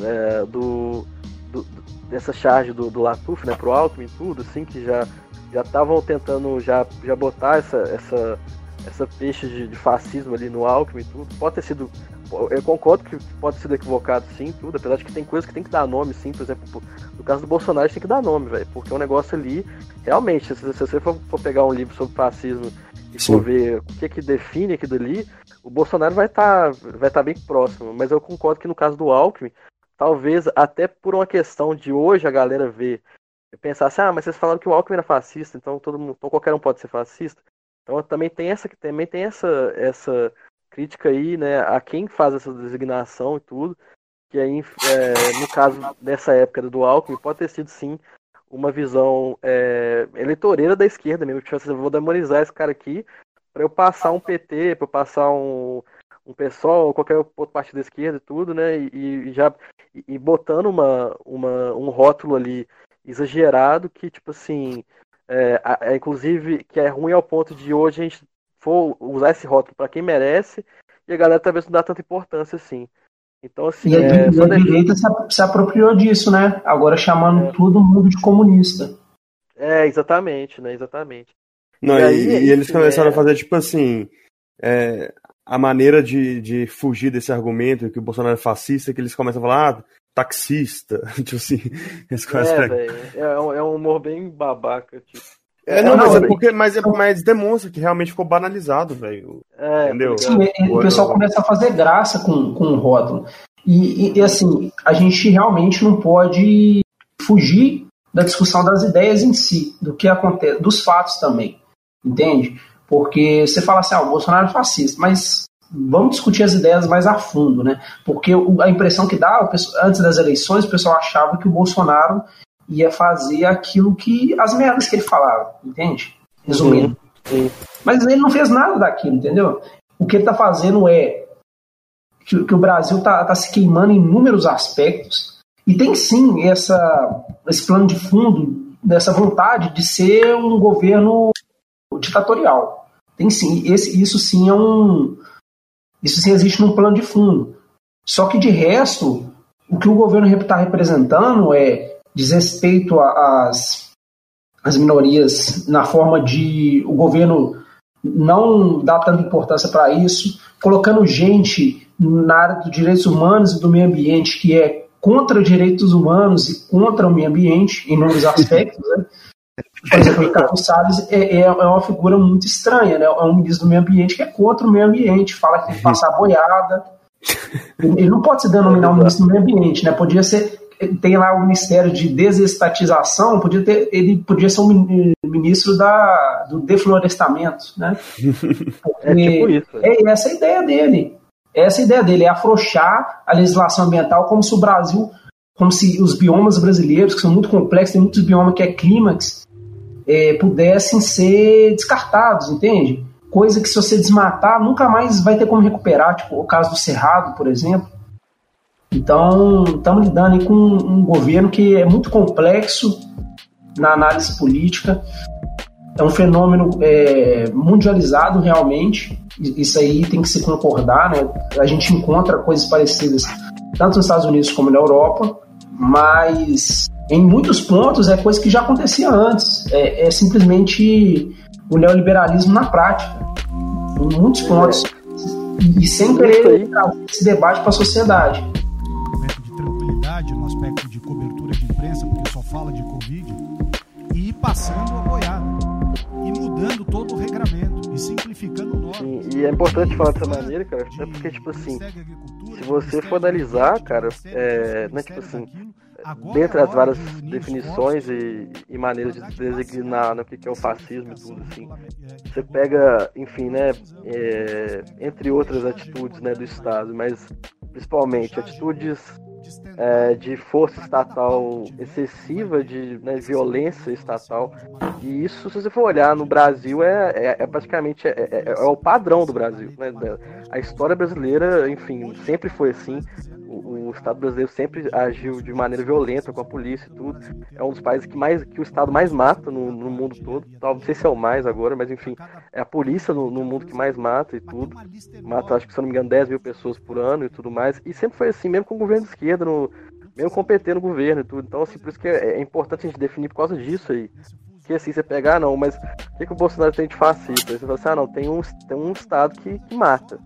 é, do, do, dessa charge do, do Latuf, né, pro Alckmin e tudo, assim, que já já estavam tentando já, já botar essa, essa, essa peixe de, de, fascismo ali no Alckmin e tudo. Pode ter sido. Eu concordo que pode ter sido equivocado sim, tudo, apesar de que tem coisas que tem que dar nome, sim, por exemplo, no caso do Bolsonaro tem que dar nome, velho. Porque é um negócio ali, realmente, se, você for, for, pegar um livro sobre fascismo e sim. for ver o que que define aquilo ali, o Bolsonaro vai estar tá, vai tá bem próximo. Mas eu concordo que no caso do Alckmin, talvez até por uma questão de hoje a galera ver pensar assim, ah, mas vocês falaram que o Alckmin era fascista, então todo mundo, então qualquer um pode ser fascista. Então também tem essa também tem essa essa crítica aí, né, a quem faz essa designação e tudo, que aí é, no caso dessa época do Alckmin pode ter sido sim uma visão é, eleitoreira da esquerda mesmo, tipo, assim, vou demonizar esse cara aqui para eu passar um PT, para eu passar um um pessoal, qualquer outro partido da esquerda e tudo, né? E, e já e botando uma, uma, um rótulo ali exagerado que, tipo assim, é, é, inclusive, que é ruim ao ponto de hoje a gente for usar esse rótulo para quem merece, e a galera talvez não dá tanta importância assim. Então, assim. E a, é, e a direita se, se apropriou disso, né? Agora chamando É. todo mundo de comunista. é, exatamente, né? Exatamente. Não, E e, aí, e eles começaram é- a fazer, tipo assim. é, a maneira de, de fugir desse argumento que o Bolsonaro é fascista é que eles começam a falar, ah, taxista. [LAUGHS] tipo assim, eles começam É, a velho. É, um- é um humor bem babaca, tipo. É, não, É, mas não, é porque mas, é, mas demonstra que realmente ficou banalizado, velho. É, Entendeu? Sim, o O- pessoal começa a fazer graça com, com o rótulo. E, e- e, assim, a gente realmente não pode fugir da discussão das ideias em si, do que acontece, dos fatos também, entende? Porque você fala assim, ah, o Bolsonaro é fascista, mas vamos discutir as ideias mais a fundo, né? Porque a impressão que dá, antes das eleições, o pessoal achava que o Bolsonaro ia fazer aquilo que, as merdas que ele falava, entende? Resumindo. Sim. Mas ele não fez nada daquilo, entendeu? O que ele está fazendo é que, que o Brasil está se queimando em inúmeros aspectos e tem sim essa, esse plano de fundo, dessa vontade de ser um governo ditatorial. Tem sim, esse, isso sim é um. Isso sim existe num plano de fundo. Só que de resto, o que o governo está representando é desrespeito às, às minorias na forma de o governo não dar tanta importância para isso, colocando gente na área dos direitos humanos e do meio ambiente que é contra direitos humanos e contra o meio ambiente em inúmeros [LAUGHS] aspectos, né? Por exemplo, o Ricardo Salles é, é, é uma figura muito estranha, né? É um ministro do meio ambiente que é contra o meio ambiente, fala que tem que passar boiada. Ele não pode se denominar um ministro do meio ambiente, né? Podia ser tem lá o Ministério de Desestatização, podia ter, ele podia ser um min- ministro da, do deflorestamento, né? [LAUGHS] É tipo isso. né? É essa a ideia dele. Essa a ideia dele é afrouxar a legislação ambiental como se o Brasil, como se os biomas brasileiros, que são muito complexos, tem muitos biomas que é clímax, é, pudessem ser descartados, entende? Coisa que se você desmatar, nunca mais vai ter como recuperar, tipo o caso do Cerrado, por exemplo. Então, estamos lidando com um governo que é muito complexo na análise política, é um fenômeno é, mundializado realmente. Isso aí tem que se concordar, né? A gente encontra coisas parecidas tanto nos Estados Unidos como na Europa, mas em muitos pontos é coisa que já acontecia antes. É, é simplesmente o neoliberalismo na prática, em muitos pontos. E, e sem querer trazer esse debate para a sociedade. momento de tranquilidade no aspecto de cobertura de imprensa, porque só fala de Covid, e ir passando a boiada, e mudando todo o regramento, e simplificando normas. Sim, e é importante falar dessa maneira, cara, até porque, tipo assim, se você for analisar, cara, é, né, tipo assim, dentre as várias definições e, e maneiras de designar né, o que é o fascismo e tudo, assim, você pega, enfim, né, é, entre outras atitudes né, do Estado, mas principalmente atitudes é, de força estatal excessiva, de né, violência estatal. E isso, se você for olhar no Brasil, é, é, é praticamente é, é- é o padrão do Brasil. Né? A história brasileira, enfim, sempre foi assim. O, Estado brasileiro sempre agiu de maneira violenta com a polícia e tudo. É um dos países que mais que o Estado mais mata no, no mundo todo. Não sei se é o mais agora, mas enfim, é a polícia no, no mundo que mais mata e tudo. Mata, acho que se não me engano, 10 mil pessoas por ano e tudo mais. E sempre foi assim, mesmo com o governo de esquerda, no, mesmo com o PT no governo e tudo. Então, assim, por isso que é, é importante a gente definir por causa disso aí. Que assim, você pegar, não, mas o que, que o Bolsonaro tem de fascista? Aí você fala assim, ah, não, tem um, tem um Estado que, que mata.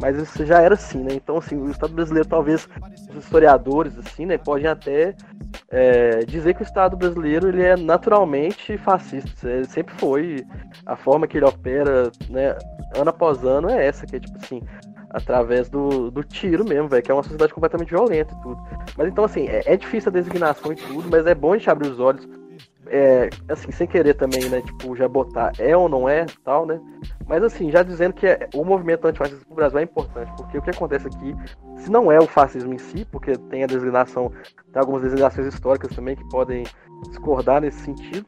Mas isso já era assim, né? Então, assim, o Estado brasileiro, talvez, os historiadores, assim, né, podem até é, dizer que o Estado brasileiro, ele é naturalmente fascista. Ele sempre foi. A forma que ele opera, né, ano após ano, é essa, que é tipo assim, através do, do tiro mesmo, velho, que é uma sociedade completamente violenta e tudo. Mas então, assim, é, é difícil a designação e tudo, mas é bom a gente abrir os olhos, é, assim, sem querer também, né, tipo, já botar é ou não é, tal, né, mas assim, já dizendo que é- o movimento antifascista no Brasil é importante, porque o que acontece aqui, se não é o fascismo em si, porque tem a designação, tem algumas designações históricas também que podem discordar nesse sentido,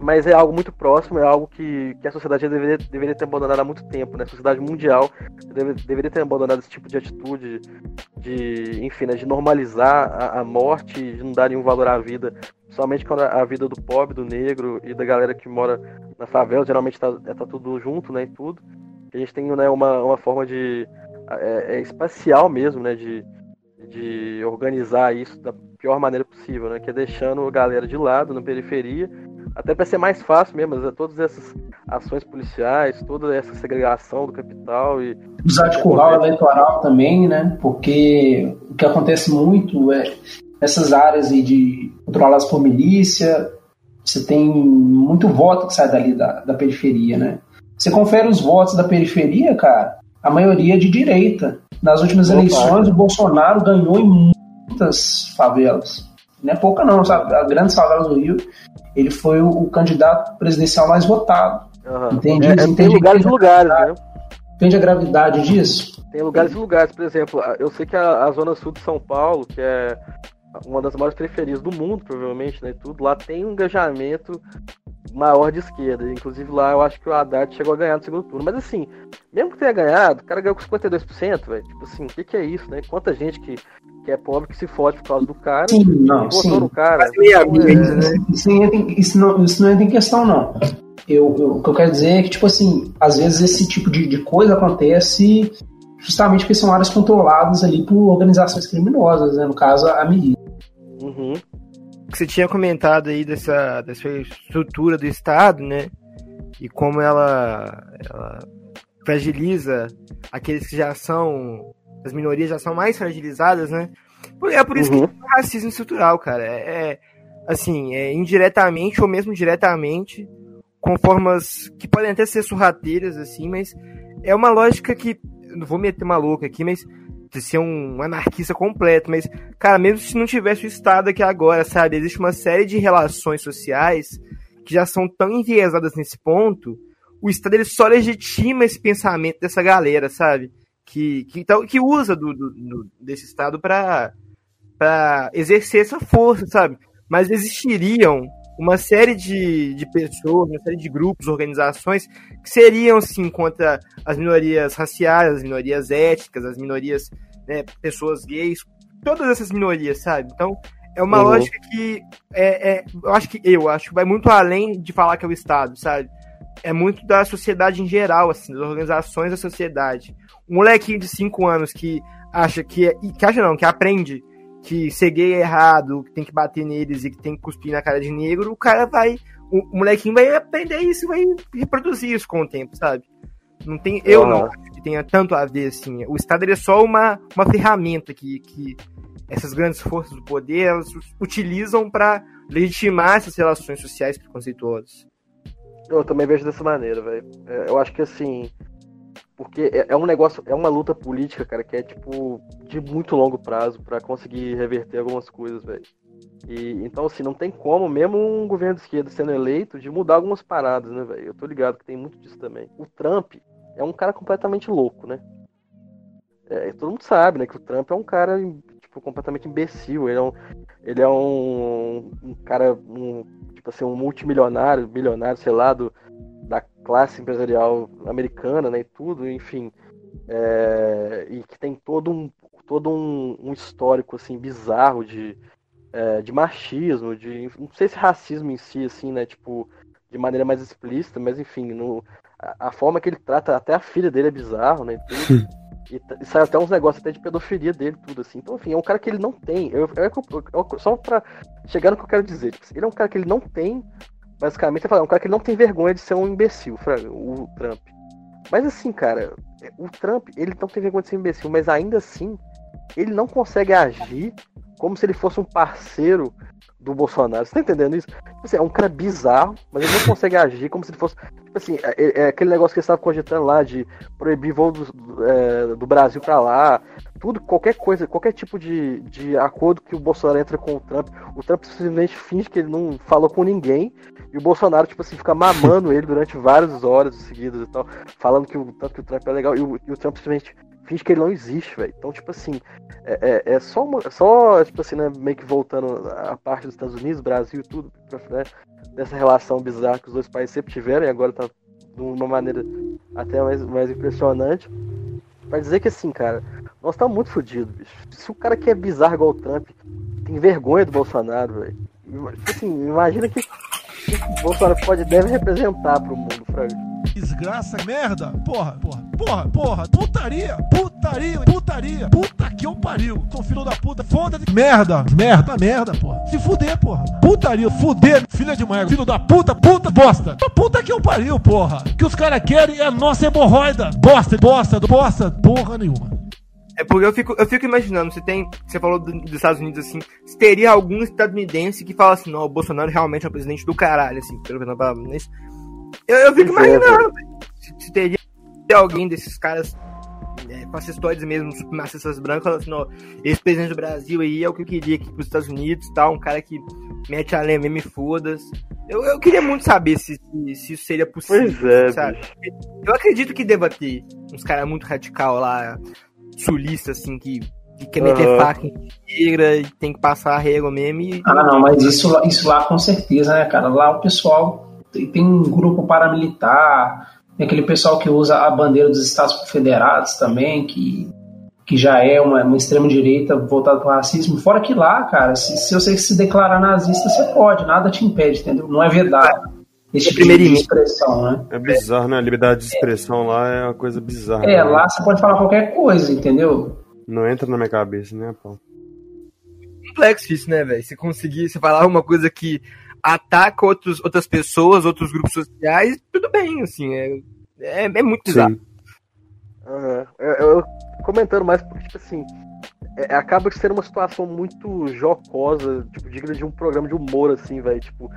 mas é algo muito próximo, é algo que, que a sociedade deveria, deveria ter abandonado há muito tempo, né? A sociedade mundial deve- deveria ter abandonado esse tipo de atitude, de, enfim, né, de normalizar a, a morte, de não dar nenhum valor à vida, somente quando a, a vida do pobre, do negro e da galera que mora na favela, geralmente tá, é, tá tudo junto, né, e tudo. A gente tem né, uma, uma forma de. É, é espacial mesmo, né? De, de organizar isso da pior maneira possível, né? Que é deixando a galera de lado, na periferia, até para ser mais fácil mesmo, né, todas essas ações policiais, toda essa segregação do capital e usar de curral eleitoral também, né? Porque o que acontece muito é essas áreas de controladas por milícia, você tem muito voto que sai dali da, da periferia, né? Você confere os votos da periferia, cara, a maioria é de direita. Nas últimas Opa. eleições, o Bolsonaro ganhou em muitas favelas. Não é pouca não, sabe? As grandes favelas do Rio, ele foi o, o candidato presidencial mais votado. Uhum. Entende? É, é, tem lugares e lugares, né? Entende a gravidade disso? Tem lugares e lugares, por exemplo, eu sei que a, a zona sul de São Paulo, que é uma das maiores periferias do mundo, provavelmente, né? Tudo lá tem um engajamento maior de esquerda. Inclusive lá eu acho que o Haddad chegou a ganhar no segundo turno. Mas assim, mesmo que tenha ganhado, o cara ganhou com 52%, velho. Tipo assim, o que, que é isso, né? Quanta gente que, que é pobre que se fode por causa do cara. Sim, não, sim. no cara. Então, é... isso, isso, não, isso não entra em questão, não. Eu, eu, o que eu quero dizer é que, tipo assim, às vezes esse tipo de, de coisa acontece justamente porque são áreas controladas ali por organizações criminosas, né? No caso, a medida. Uhum. Você tinha comentado aí dessa, dessa estrutura do Estado, né? E como ela, ela fragiliza aqueles que já são. As minorias já são mais fragilizadas, né? É por isso uhum. que é racismo estrutural, cara. É, é, assim, é indiretamente ou mesmo diretamente, com formas que podem até ser sorrateiras, assim, mas é uma lógica que. Não vou meter uma louca aqui, mas de ser um anarquista completo, mas, cara, mesmo se não tivesse o Estado aqui agora, sabe? Existe uma série de relações sociais que já são tão enviesadas nesse ponto, o Estado ele só legitima esse pensamento dessa galera, sabe? Que, que, então, que usa do, do, do desse Estado para exercer essa força, sabe? Mas existiriam uma série de, de pessoas, uma série de grupos, organizações que seriam, sim, contra as minorias raciais, as minorias étnicas, as minorias, né, pessoas gays, todas essas minorias, sabe? Então, é uma uhum. lógica que é, é, eu acho que eu acho que vai muito além de falar que é o Estado, sabe? É muito da sociedade em geral, assim, das organizações da sociedade. Um molequinho de 5 anos que acha que, que acha não, que aprende que ser gay é errado, que tem que bater neles e que tem que cuspir na cara de negro, o cara vai. O, o molequinho vai aprender isso e vai reproduzir isso com o tempo, sabe? Não tem, eu não acho que tenha tanto a ver assim. O Estado é só uma, uma ferramenta que, que essas grandes forças do poder elas utilizam para legitimar essas relações sociais preconceituosas. Eu também vejo dessa maneira, velho. É, eu acho que assim, porque é, é, um negócio, é uma luta política, cara, que é tipo de muito longo prazo para conseguir reverter algumas coisas, velho. E então assim, não tem como, mesmo um governo de esquerda sendo eleito, de mudar algumas paradas, né, velho? Eu tô ligado que tem muito disso também. O Trump é um cara completamente louco, né? É, todo mundo sabe, né, que o Trump é um cara tipo completamente imbecil, ele é um ele é um, um cara um, tipo assim, um multimilionário, milionário, sei lá, do classe empresarial americana, né, e tudo, enfim, é, e que tem todo um todo um, um histórico assim bizarro de, é, de machismo, de não sei se racismo em si, assim, né, tipo de maneira mais explícita, mas enfim, no, a, a forma que ele trata até a filha dele é bizarro, né, e, e, e sai até uns negócios até de pedofilia dele, tudo assim. Então, enfim, é um cara que ele não tem. Eu, eu, eu, só pra chegar no que eu quero dizer, tipo, ele é um cara que ele não tem Basicamente, é um cara que não tem vergonha de ser um imbecil, o Trump. Mas assim, cara, o Trump, ele não tem vergonha de ser um imbecil, mas ainda assim, ele não consegue agir como se ele fosse um parceiro do Bolsonaro. Você tá entendendo isso? Tipo assim, é um cara bizarro, mas ele não [LAUGHS] consegue agir como se ele fosse. Assim, é, é, é aquele negócio que ele estava cogitando lá de proibir voo do, é, do Brasil para lá. Tudo, qualquer coisa, qualquer tipo de, de acordo que o Bolsonaro entra com o Trump, o Trump simplesmente finge que ele não falou com ninguém. E o Bolsonaro, tipo assim, fica mamando ele durante várias horas seguidas e tal, falando que o, tanto que o Trump é legal. E o, e o Trump simplesmente finge que ele não existe, velho. Então, tipo assim, é, é, é só, uma, só, tipo assim, né, meio que voltando a parte dos Estados Unidos, Brasil e tudo, né, dessa relação bizarra que os dois países sempre tiveram e agora tá de uma maneira até mais, mais impressionante. Pra dizer que assim, cara, nós estamos muito fodidos, bicho. Se o cara que é bizarro igual o Trump tem vergonha do Bolsonaro, velho, Tipo assim, imagina que o Bolsonaro pode, deve representar pro mundo, Frank. Desgraça, merda, porra, porra, porra, porra, putaria, putaria, putaria, puta que eu pariu. Sou filho da puta, foda de merda, merda, merda, porra. Se fuder, porra. Putaria, fuder, filha de mãe, filho da puta, puta, bosta. Puta que eu pariu, porra. O que os caras querem é a nossa hemorroida. Bosta, bosta, bosta, porra nenhuma. É porque eu fico, eu fico imaginando, você tem. Você falou do- dos Estados Unidos assim, se teria algum estadunidense que fala assim, não, o Bolsonaro realmente é o presidente do caralho, assim, pelo menos Eu, eu fico é, imaginando, se, se teria alguém desses caras é, com essas histórias mesmo, supremacistas brancos, falando assim, esse presidente do Brasil aí é o que eu queria aqui pros Estados Unidos e tal, um cara que mete a lenha mesmo e foda-se. Eu, eu queria muito saber se, se, se isso seria possível, Pois é, sabe? bicho. Eu acredito que deva ter uns caras muito radical lá, sulista, assim, que, que quer meter Aham. faca em negra e tem que passar a régua mesmo. E... Ah, não, mas isso, lá- isso lá com certeza, né, cara? Lá o pessoal tem, um grupo paramilitar, tem aquele pessoal que usa a bandeira dos Estados Confederados também, que, que já é uma, uma extrema-direita voltada para o racismo. Fora que lá, cara, se, se você se declarar nazista, você pode, nada te impede, entendeu? Não é verdade. Esse É tipo de expressão, né? É bizarro, né? A liberdade de expressão lá é uma coisa bizarra. É, né? lá você pode falar qualquer coisa, entendeu? Não entra na minha cabeça, né, Paulo? complexo isso, né, velho? Se conseguir, se falar uma coisa que ataca outros, outras pessoas, outros grupos sociais, tudo bem, assim, é, é, é muito bizarro. Aham. Eu, eu- comentando mais porque, tipo assim, é- acaba sendo uma situação muito jocosa, tipo, digna de um programa de humor, assim, velho. Tipo,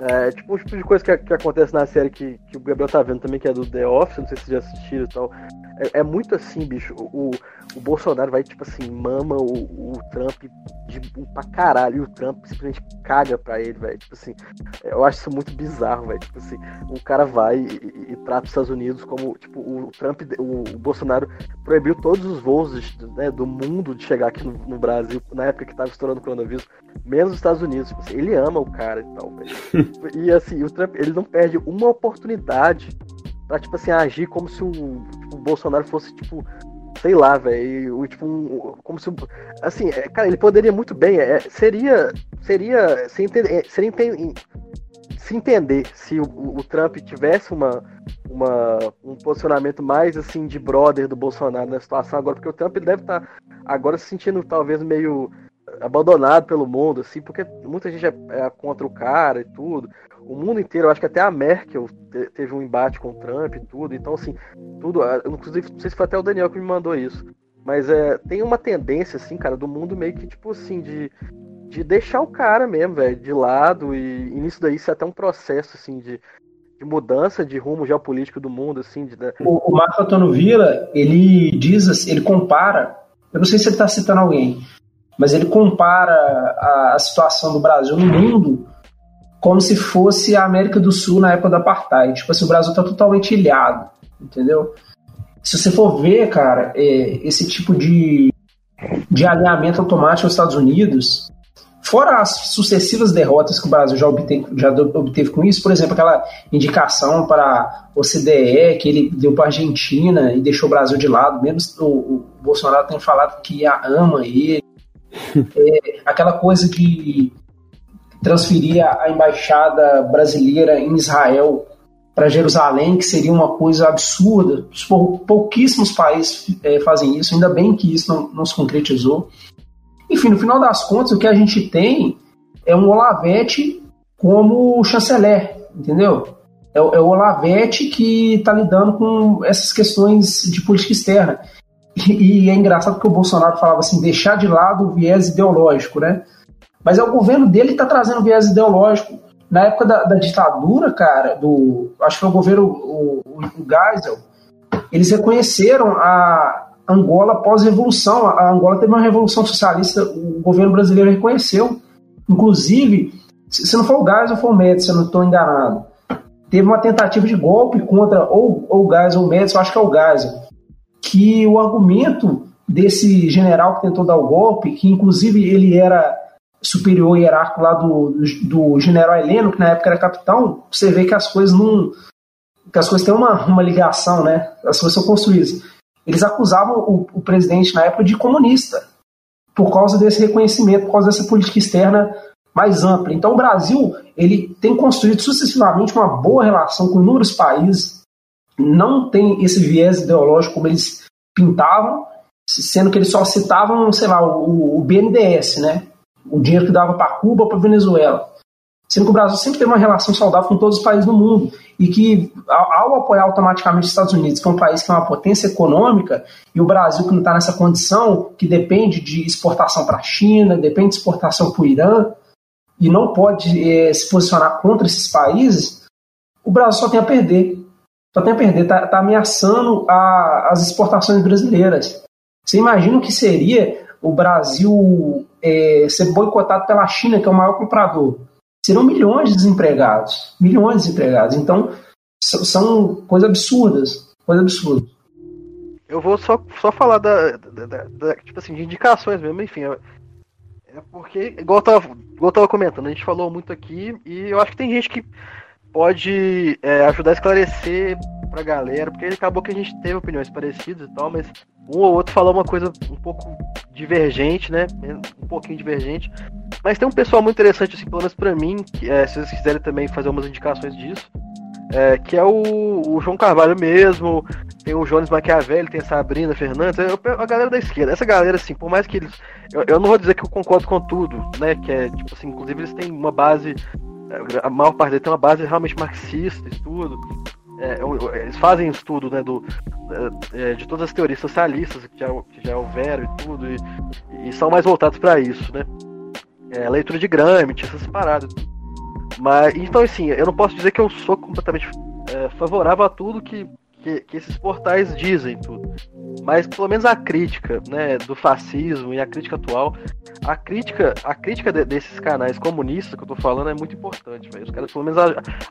é, tipo, um tipo de coisa que, que acontece na série que, que o Gabriel tá vendo também, que é do The Office, não sei se vocês já assistiram e tal. É, é muito assim, bicho. O, o Bolsonaro vai, tipo assim, mama o, o Trump de, pra caralho. E o Trump simplesmente caga pra ele, velho. Tipo assim, eu acho isso muito bizarro, velho. Tipo assim, um cara vai e, e- trata os Estados Unidos como, tipo, o Trump, o, o Bolsonaro proibiu todos os voos né, do mundo de chegar aqui no, no Brasil, na época que tava estourando o coronavírus, menos os Estados Unidos. Tipo assim, ele ama o cara e tal, velho. [LAUGHS] e assim, o Trump, ele não perde uma oportunidade pra, tipo assim, agir como se o, tipo, o Bolsonaro fosse, tipo, sei lá, velho, tipo, um, como se, assim, é, cara, ele poderia muito bem, é, seria, seria, se entender, seria enten- se entender se o, o Trump tivesse uma, uma, um posicionamento mais assim de brother do Bolsonaro na situação agora, porque o Trump deve estar agora se sentindo talvez meio abandonado pelo mundo, assim, porque muita gente é, é contra o cara e tudo. O mundo inteiro, eu acho que até a Merkel te- teve um embate com o Trump e tudo. Então, assim, tudo. ah, Inclusive, não sei se foi até o Daniel que me mandou isso. Mas é, tem uma tendência, assim, cara, do mundo meio que, tipo assim, de, de deixar o cara mesmo, velho, de lado. E, e nisso daí isso é até um processo, assim, de, de mudança de rumo geopolítico do mundo, assim, de, O, o Marco Antônio Villa, ele diz, assim, ele compara, eu não sei se ele está citando alguém, mas ele compara a, a situação do Brasil no mundo como se fosse a América do Sul na época do Apartheid. Tipo assim, o Brasil está totalmente ilhado, entendeu? Se você for ver, cara, é, esse tipo de, de alinhamento automático aos Estados Unidos, fora as sucessivas derrotas que o Brasil já obteve, já obteve com isso, por exemplo, aquela indicação para a OCDE que ele deu para a Argentina e deixou o Brasil de lado, mesmo o, o Bolsonaro tem falado que a ama ele, é, aquela coisa de transferir a embaixada brasileira em Israel para Jerusalém, que seria uma coisa absurda. Pou- Pouquíssimos países é, fazem isso, ainda bem que isso não, não se concretizou. Enfim, no final das contas, o que a gente tem é um Olavete como chanceler, entendeu? É, é o Olavete que está lidando com essas questões de política externa. E, é engraçado que o Bolsonaro falava assim, deixar de lado o viés ideológico, né? Mas é o governo dele que está trazendo viés ideológico. Na época da, da ditadura, cara, do acho que foi o governo o, o, Geisel, eles reconheceram a Angola pós-revolução. A Angola teve uma revolução socialista, o governo brasileiro reconheceu. Inclusive, se se não for o Geisel, foi o Médici, se eu não estou enganado. Teve uma tentativa de golpe contra ou, ou o Geisel ou o Médici, eu acho que é o Geisel, que o argumento desse general que tentou dar o golpe, que inclusive ele era superior hierárquico lá do, do general Heleno, que na época era capitão, você vê que as coisas não. que as coisas têm uma, uma ligação, né? As coisas são construídas. Eles acusavam o, o presidente na época de comunista, por causa desse reconhecimento, por causa dessa política externa mais ampla. Então o Brasil ele tem construído sucessivamente uma boa relação com inúmeros países, não tem esse viés ideológico como eles pintavam, sendo que eles só citavam, sei lá, o, o BNDES, né? O dinheiro que dava para Cuba, para Venezuela. Sendo que o Brasil sempre teve uma relação saudável com todos os países do mundo. E que, ao, apoiar automaticamente os Estados Unidos, que é um país que é uma potência econômica, e o Brasil que não está nessa condição, que depende de exportação para a China, depende de exportação para o Irã, e não pode é, se posicionar contra esses países, o Brasil só tem a perder. Só tem a perder. Está tá ameaçando a, as exportações brasileiras. Você imagina o que seria o Brasil é, ser boicotado pela China, que é o maior comprador? Serão milhões de desempregados. Milhões de desempregados. Então, são coisas absurdas. Coisas absurdas. Eu vou só, só falar da, da, da, da tipo assim, de indicações mesmo, enfim. É porque, igual eu, tava, igual eu tava comentando, a gente falou muito aqui e eu acho que tem gente que pode é, ajudar a esclarecer pra galera, porque acabou que a gente teve opiniões parecidas e tal, mas um ou outro falou uma coisa um pouco divergente, né? Um pouquinho divergente. Mas tem um pessoal muito interessante, assim, pelo menos pra mim, que, é, se vocês quiserem também fazer umas indicações disso, é, que é o, o, João Carvalho mesmo, tem o Jones Maquiavelli, tem a Sabrina Fernandes, é, a galera da esquerda. Essa galera, assim, por mais que eles. Eu, eu, não vou dizer que eu concordo com tudo, né? Que é, tipo assim, inclusive eles têm uma base. A maior parte deles tem uma base realmente marxista e tudo. É, eles fazem estudo né, do, é, de todas as teorias socialistas que já, que já houveram e tudo, e, e são mais voltados para isso, né? É, leitura de Gramsci, essas paradas. Mas, então, assim, eu não posso dizer que eu sou completamente é, favorável a tudo que, que, que, esses portais dizem, tudo. Mas, pelo menos a crítica, né, do fascismo e a crítica atual, a crítica, a crítica de, desses canais comunistas que eu tô falando é muito importante, velho. Os caras, pelo menos,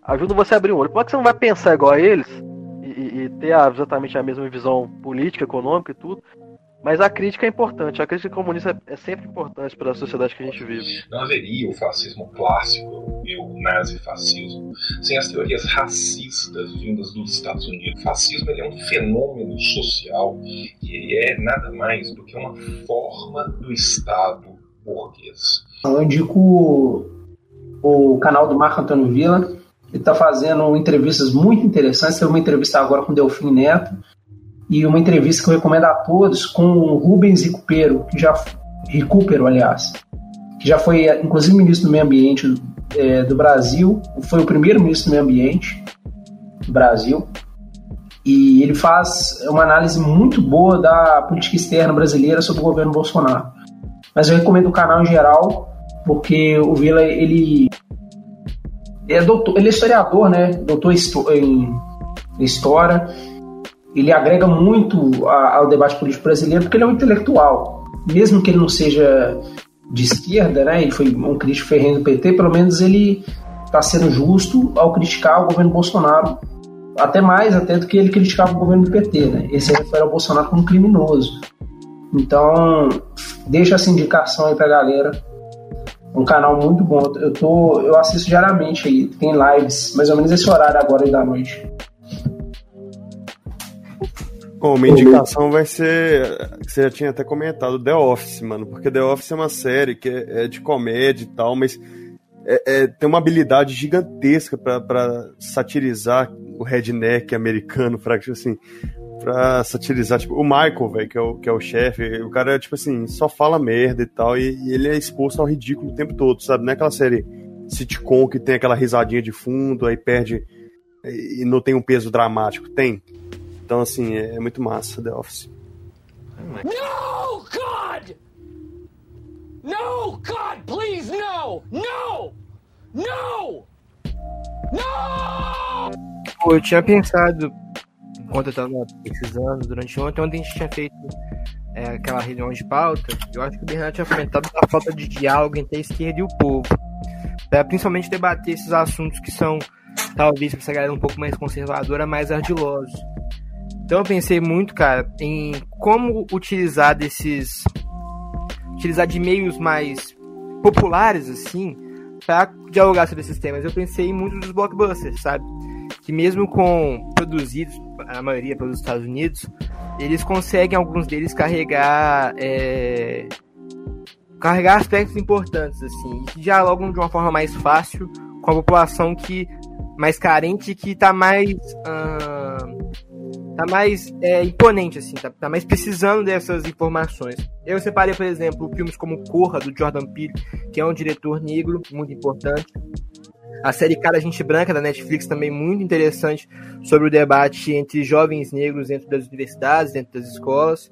ajudam você a abrir um olho. Por que você não vai pensar igual a eles e, e, ter exatamente a mesma visão política, econômica e tudo, mas a crítica é importante, a crítica comunista é sempre importante para a sociedade que a gente vive. Não haveria o fascismo clássico e o nazifascismo sem as teorias racistas vindas dos Estados Unidos. O fascismo é um fenômeno social e ele é nada mais do que uma forma do Estado burguês. Eu indico o canal do Marco Antônio Villa, ele está fazendo entrevistas muito interessantes. Teve uma entrevista agora com o Delfim Neto e uma entrevista que eu recomendo a todos com o Rubens Recupero, que já Recupero, aliás, que já foi inclusive ministro do Meio Ambiente é, do Brasil, foi o primeiro ministro do Meio Ambiente do Brasil. E ele faz uma análise muito boa da política externa brasileira sobre o governo Bolsonaro. Mas eu recomendo o canal em geral, porque o Vila ele é doutor, ele é historiador, né? Doutor em história ele agrega muito ao debate político brasileiro porque ele é um intelectual. Mesmo que ele não seja de esquerda, né, ele foi um crítico ferrenho do PT, pelo menos ele está sendo justo ao criticar o governo Bolsonaro, até mais até do que ele criticava o governo do PT. Né? Esse refere ao Bolsonaro como criminoso. Então, deixa essa indicação aí pra galera. Um canal muito bom. Eu, tô, eu assisto diariamente aí. Tem lives, mais ou menos esse horário agora da noite. Bom, uma indicação vai ser. Você já tinha até comentado, The Office, mano. Porque The Office é uma série que é, é de comédia e tal, mas é, é, tem uma habilidade gigantesca para satirizar o redneck americano, pra, tipo assim, pra satirizar, tipo, o Michael, velho, que é o, que é o chefe, o cara, tipo assim, só fala merda e tal, e, e, ele é exposto ao ridículo o tempo todo, sabe? Não é aquela série sitcom que tem aquela risadinha de fundo, aí perde e não tem um peso dramático. Tem. Então, assim, é, é muito massa The Office. No, God! No, God, please, no! No! No! No! Eu tinha pensado, enquanto eu tava pesquisando durante ontem, ontem a gente tinha feito é, aquela reunião de pauta, eu acho que o Bernardo tinha comentado da falta de diálogo entre a esquerda e o povo. Pra principalmente debater esses assuntos que são, talvez, pra essa galera um pouco mais conservadora, mais ardilosos. Então eu pensei muito, cara, em como utilizar desses. utilizar de meios mais populares, assim, para dialogar sobre esses temas. Eu pensei muito nos blockbusters, sabe? Que mesmo com produzidos, a maioria pelos Estados Unidos, eles conseguem, alguns deles, carregar. É, carregar aspectos importantes, assim, que dialogam de uma forma mais fácil com a população que mais carente que tá mais. Uh, tá mais é, imponente, assim, tá, tá, mais precisando dessas informações. Eu separei, por exemplo, filmes como Corra, do Jordan Peele, que é um diretor negro, muito importante. A série Cara Gente Branca, da Netflix, também muito interessante sobre o debate entre jovens negros dentro das universidades, dentro das escolas.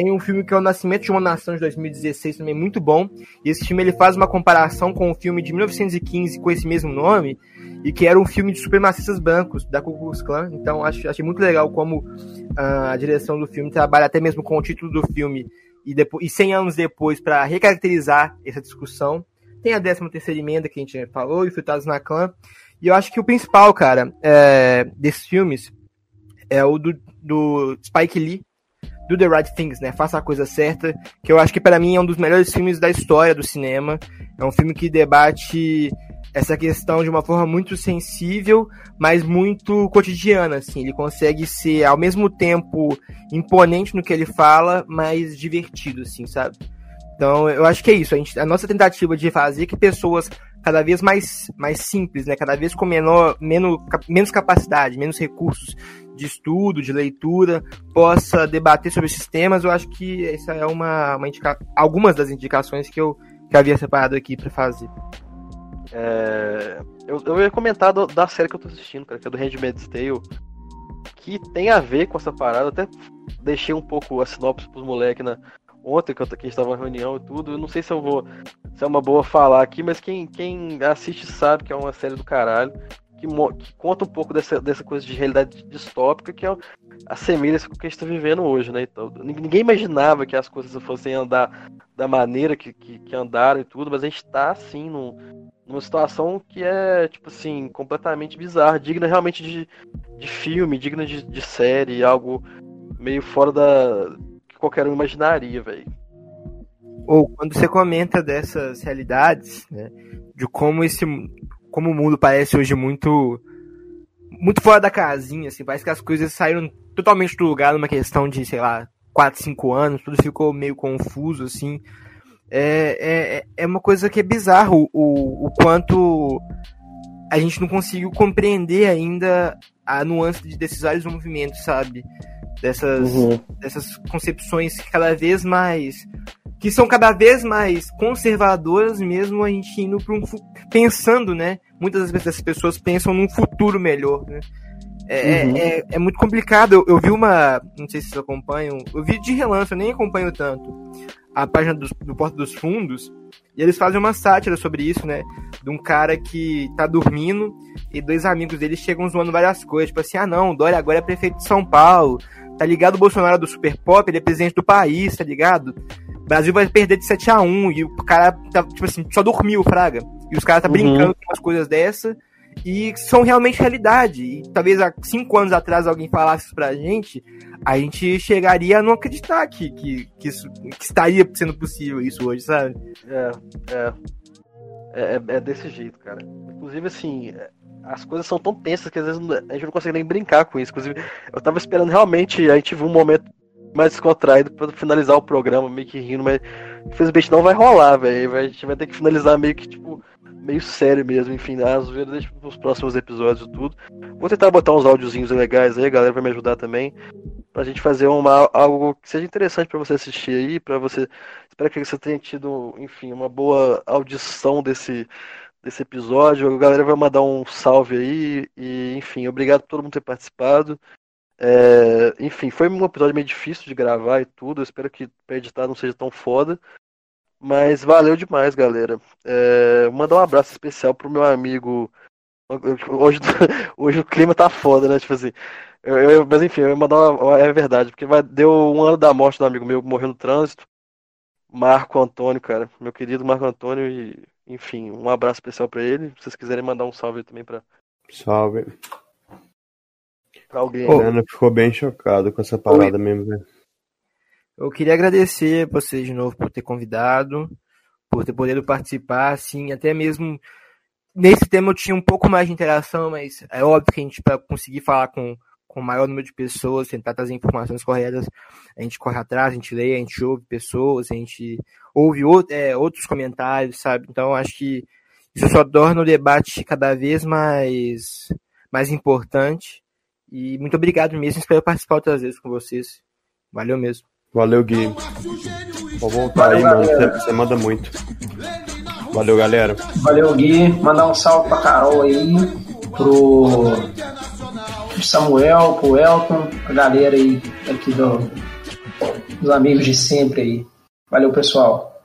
Tem um filme que é O Nascimento de uma Nação, de 2016, também muito bom. E esse filme ele faz uma comparação com o um filme de 1915 com esse mesmo nome, e que era um filme de supremacistas brancos, da Ku Klux Klan. Então acho, achei muito legal como uh, a direção do filme trabalha até mesmo com o título do filme e, depois, e 100 anos depois para recaracterizar essa discussão. Tem a 13 terceira emenda que a gente falou, Frutados na Clã. E eu acho que o principal, cara, é, desses filmes é o do, do Spike Lee, do The Right Things, né? Faça a coisa certa, que eu acho que para mim é um dos melhores filmes da história do cinema. É um filme que debate essa questão de uma forma muito sensível, mas muito cotidiana, assim. Ele consegue ser ao mesmo tempo imponente no que ele fala, mas divertido, assim, sabe? Então, eu acho que é isso. A, gente, a nossa tentativa de fazer que pessoas cada vez mais, mais simples, né? Cada vez com menor, menos, menos capacidade, menos recursos de estudo, de leitura, possa debater sobre esses temas. Eu acho que essa é uma, uma indica... algumas das indicações que eu, que havia separado aqui para fazer. É... Eu, eu ia comentar do, da série que eu tô assistindo, cara, que é do Handmaid's Tale, que tem a ver com essa parada. Até deixei um pouco a sinopse pros moleques na, ontem que, eu, que a gente tava em reunião e tudo. Eu não sei se eu vou. Se é uma boa falar aqui, mas quem, quem assiste sabe que é uma série do caralho. Que, que conta um pouco dessa, dessa coisa de realidade distópica que é a semelhança com o que a gente está vivendo hoje, né? Então, ninguém imaginava que as coisas fossem andar da maneira que, que, que andaram e tudo, mas a gente está assim num, numa situação que é, tipo assim, completamente bizarra, digna realmente de, de filme, digna de, de série, algo meio fora da, qualquer um imaginaria, velho. Ou quando você comenta dessas realidades, né, de como esse como o mundo parece hoje muito muito fora da casinha, assim, parece que as coisas saíram totalmente do lugar numa questão de, sei lá, 4, 5 anos, tudo ficou meio confuso, assim. É, é, é uma coisa que é bizarro o, o quanto a gente não conseguiu compreender ainda a nuance desses vários movimentos, sabe? dessas, uhum. dessas concepções cada vez mais que são cada vez mais conservadoras mesmo a gente indo para um pensando né muitas das pessoas pensam num futuro melhor né é, uhum. é, é, muito complicado eu, eu, vi uma não sei se vocês acompanham eu vi de relance eu nem acompanho tanto a página do, do Porta dos Fundos e eles fazem uma sátira sobre isso, né? De um cara que tá dormindo e dois amigos dele chegam zoando várias coisas. Tipo assim, ah não, Dória agora é prefeito de São Paulo. Tá ligado? O Bolsonaro é do Super Pop, ele é presidente do país, tá ligado? O Brasil vai perder de 7 a 1 e o cara tá, tipo assim, só dormiu, Fraga. E os caras tá uhum. brincando com umas coisas dessa e são realmente realidade. E talvez há cinco anos atrás alguém falasse isso pra gente, a gente chegaria a não acreditar que, que, que, isso, que estaria sendo possível isso hoje, sabe? É, é. É, é, é desse jeito, cara. Inclusive, assim, as coisas são tão tensas que às vezes a gente não consegue nem brincar com isso. Inclusive, eu tava esperando realmente, a gente viu um momento mais descontraído para finalizar o programa, meio que rindo, mas infelizmente não vai rolar, velho. A gente vai ter que finalizar meio que, tipo, meio sério mesmo, enfim, as vezes deixa próximos episódios e tudo. Vou tentar botar uns áudiozinhos legais aí, a galera vai me ajudar também. Pra gente fazer uma, algo que seja interessante para você assistir aí, para você. Espero que você tenha tido, enfim, uma boa audição desse desse episódio. A galera vai mandar um salve aí. E, enfim, obrigado por todo mundo ter participado. É, enfim, foi um episódio meio difícil de gravar e tudo. Eu espero que para editar não seja tão foda. Mas valeu demais, galera. É, mandar um abraço especial pro meu amigo. Hoje, [LAUGHS] hoje o clima tá foda, né? Tipo assim. Eu, eu, mas enfim, eu ia mandar uma, É verdade, porque vai, deu um ano da morte do amigo meu que morreu no trânsito. Marco Antônio, cara. Meu querido Marco Antônio. E enfim, um abraço especial para ele. Se vocês quiserem mandar um salve também para Salve. Pra alguém. O Ana ficou bem chocado com essa parada Oi. mesmo, né? Eu queria agradecer vocês de novo por ter convidado, por ter podido participar, assim, até mesmo nesse tema eu tinha um pouco mais de interação, mas é óbvio que a gente, para conseguir falar com, com o maior número de pessoas, tentar trazer informações corretas. A gente corre atrás, a gente lê, a gente ouve pessoas, a gente ouve outro, é, outros comentários, sabe? Então acho que isso só torna o debate cada vez mais, mais importante. E muito obrigado mesmo, espero participar outras vezes com vocês. Valeu mesmo. Valeu, Gui. Vou voltar aí, mano. Você, você manda muito. Valeu, galera. Valeu, Gui. Mandar um salve pra Carol aí, pro Samuel, pro Elton, a galera aí aqui do, dos amigos de sempre aí. Valeu, pessoal.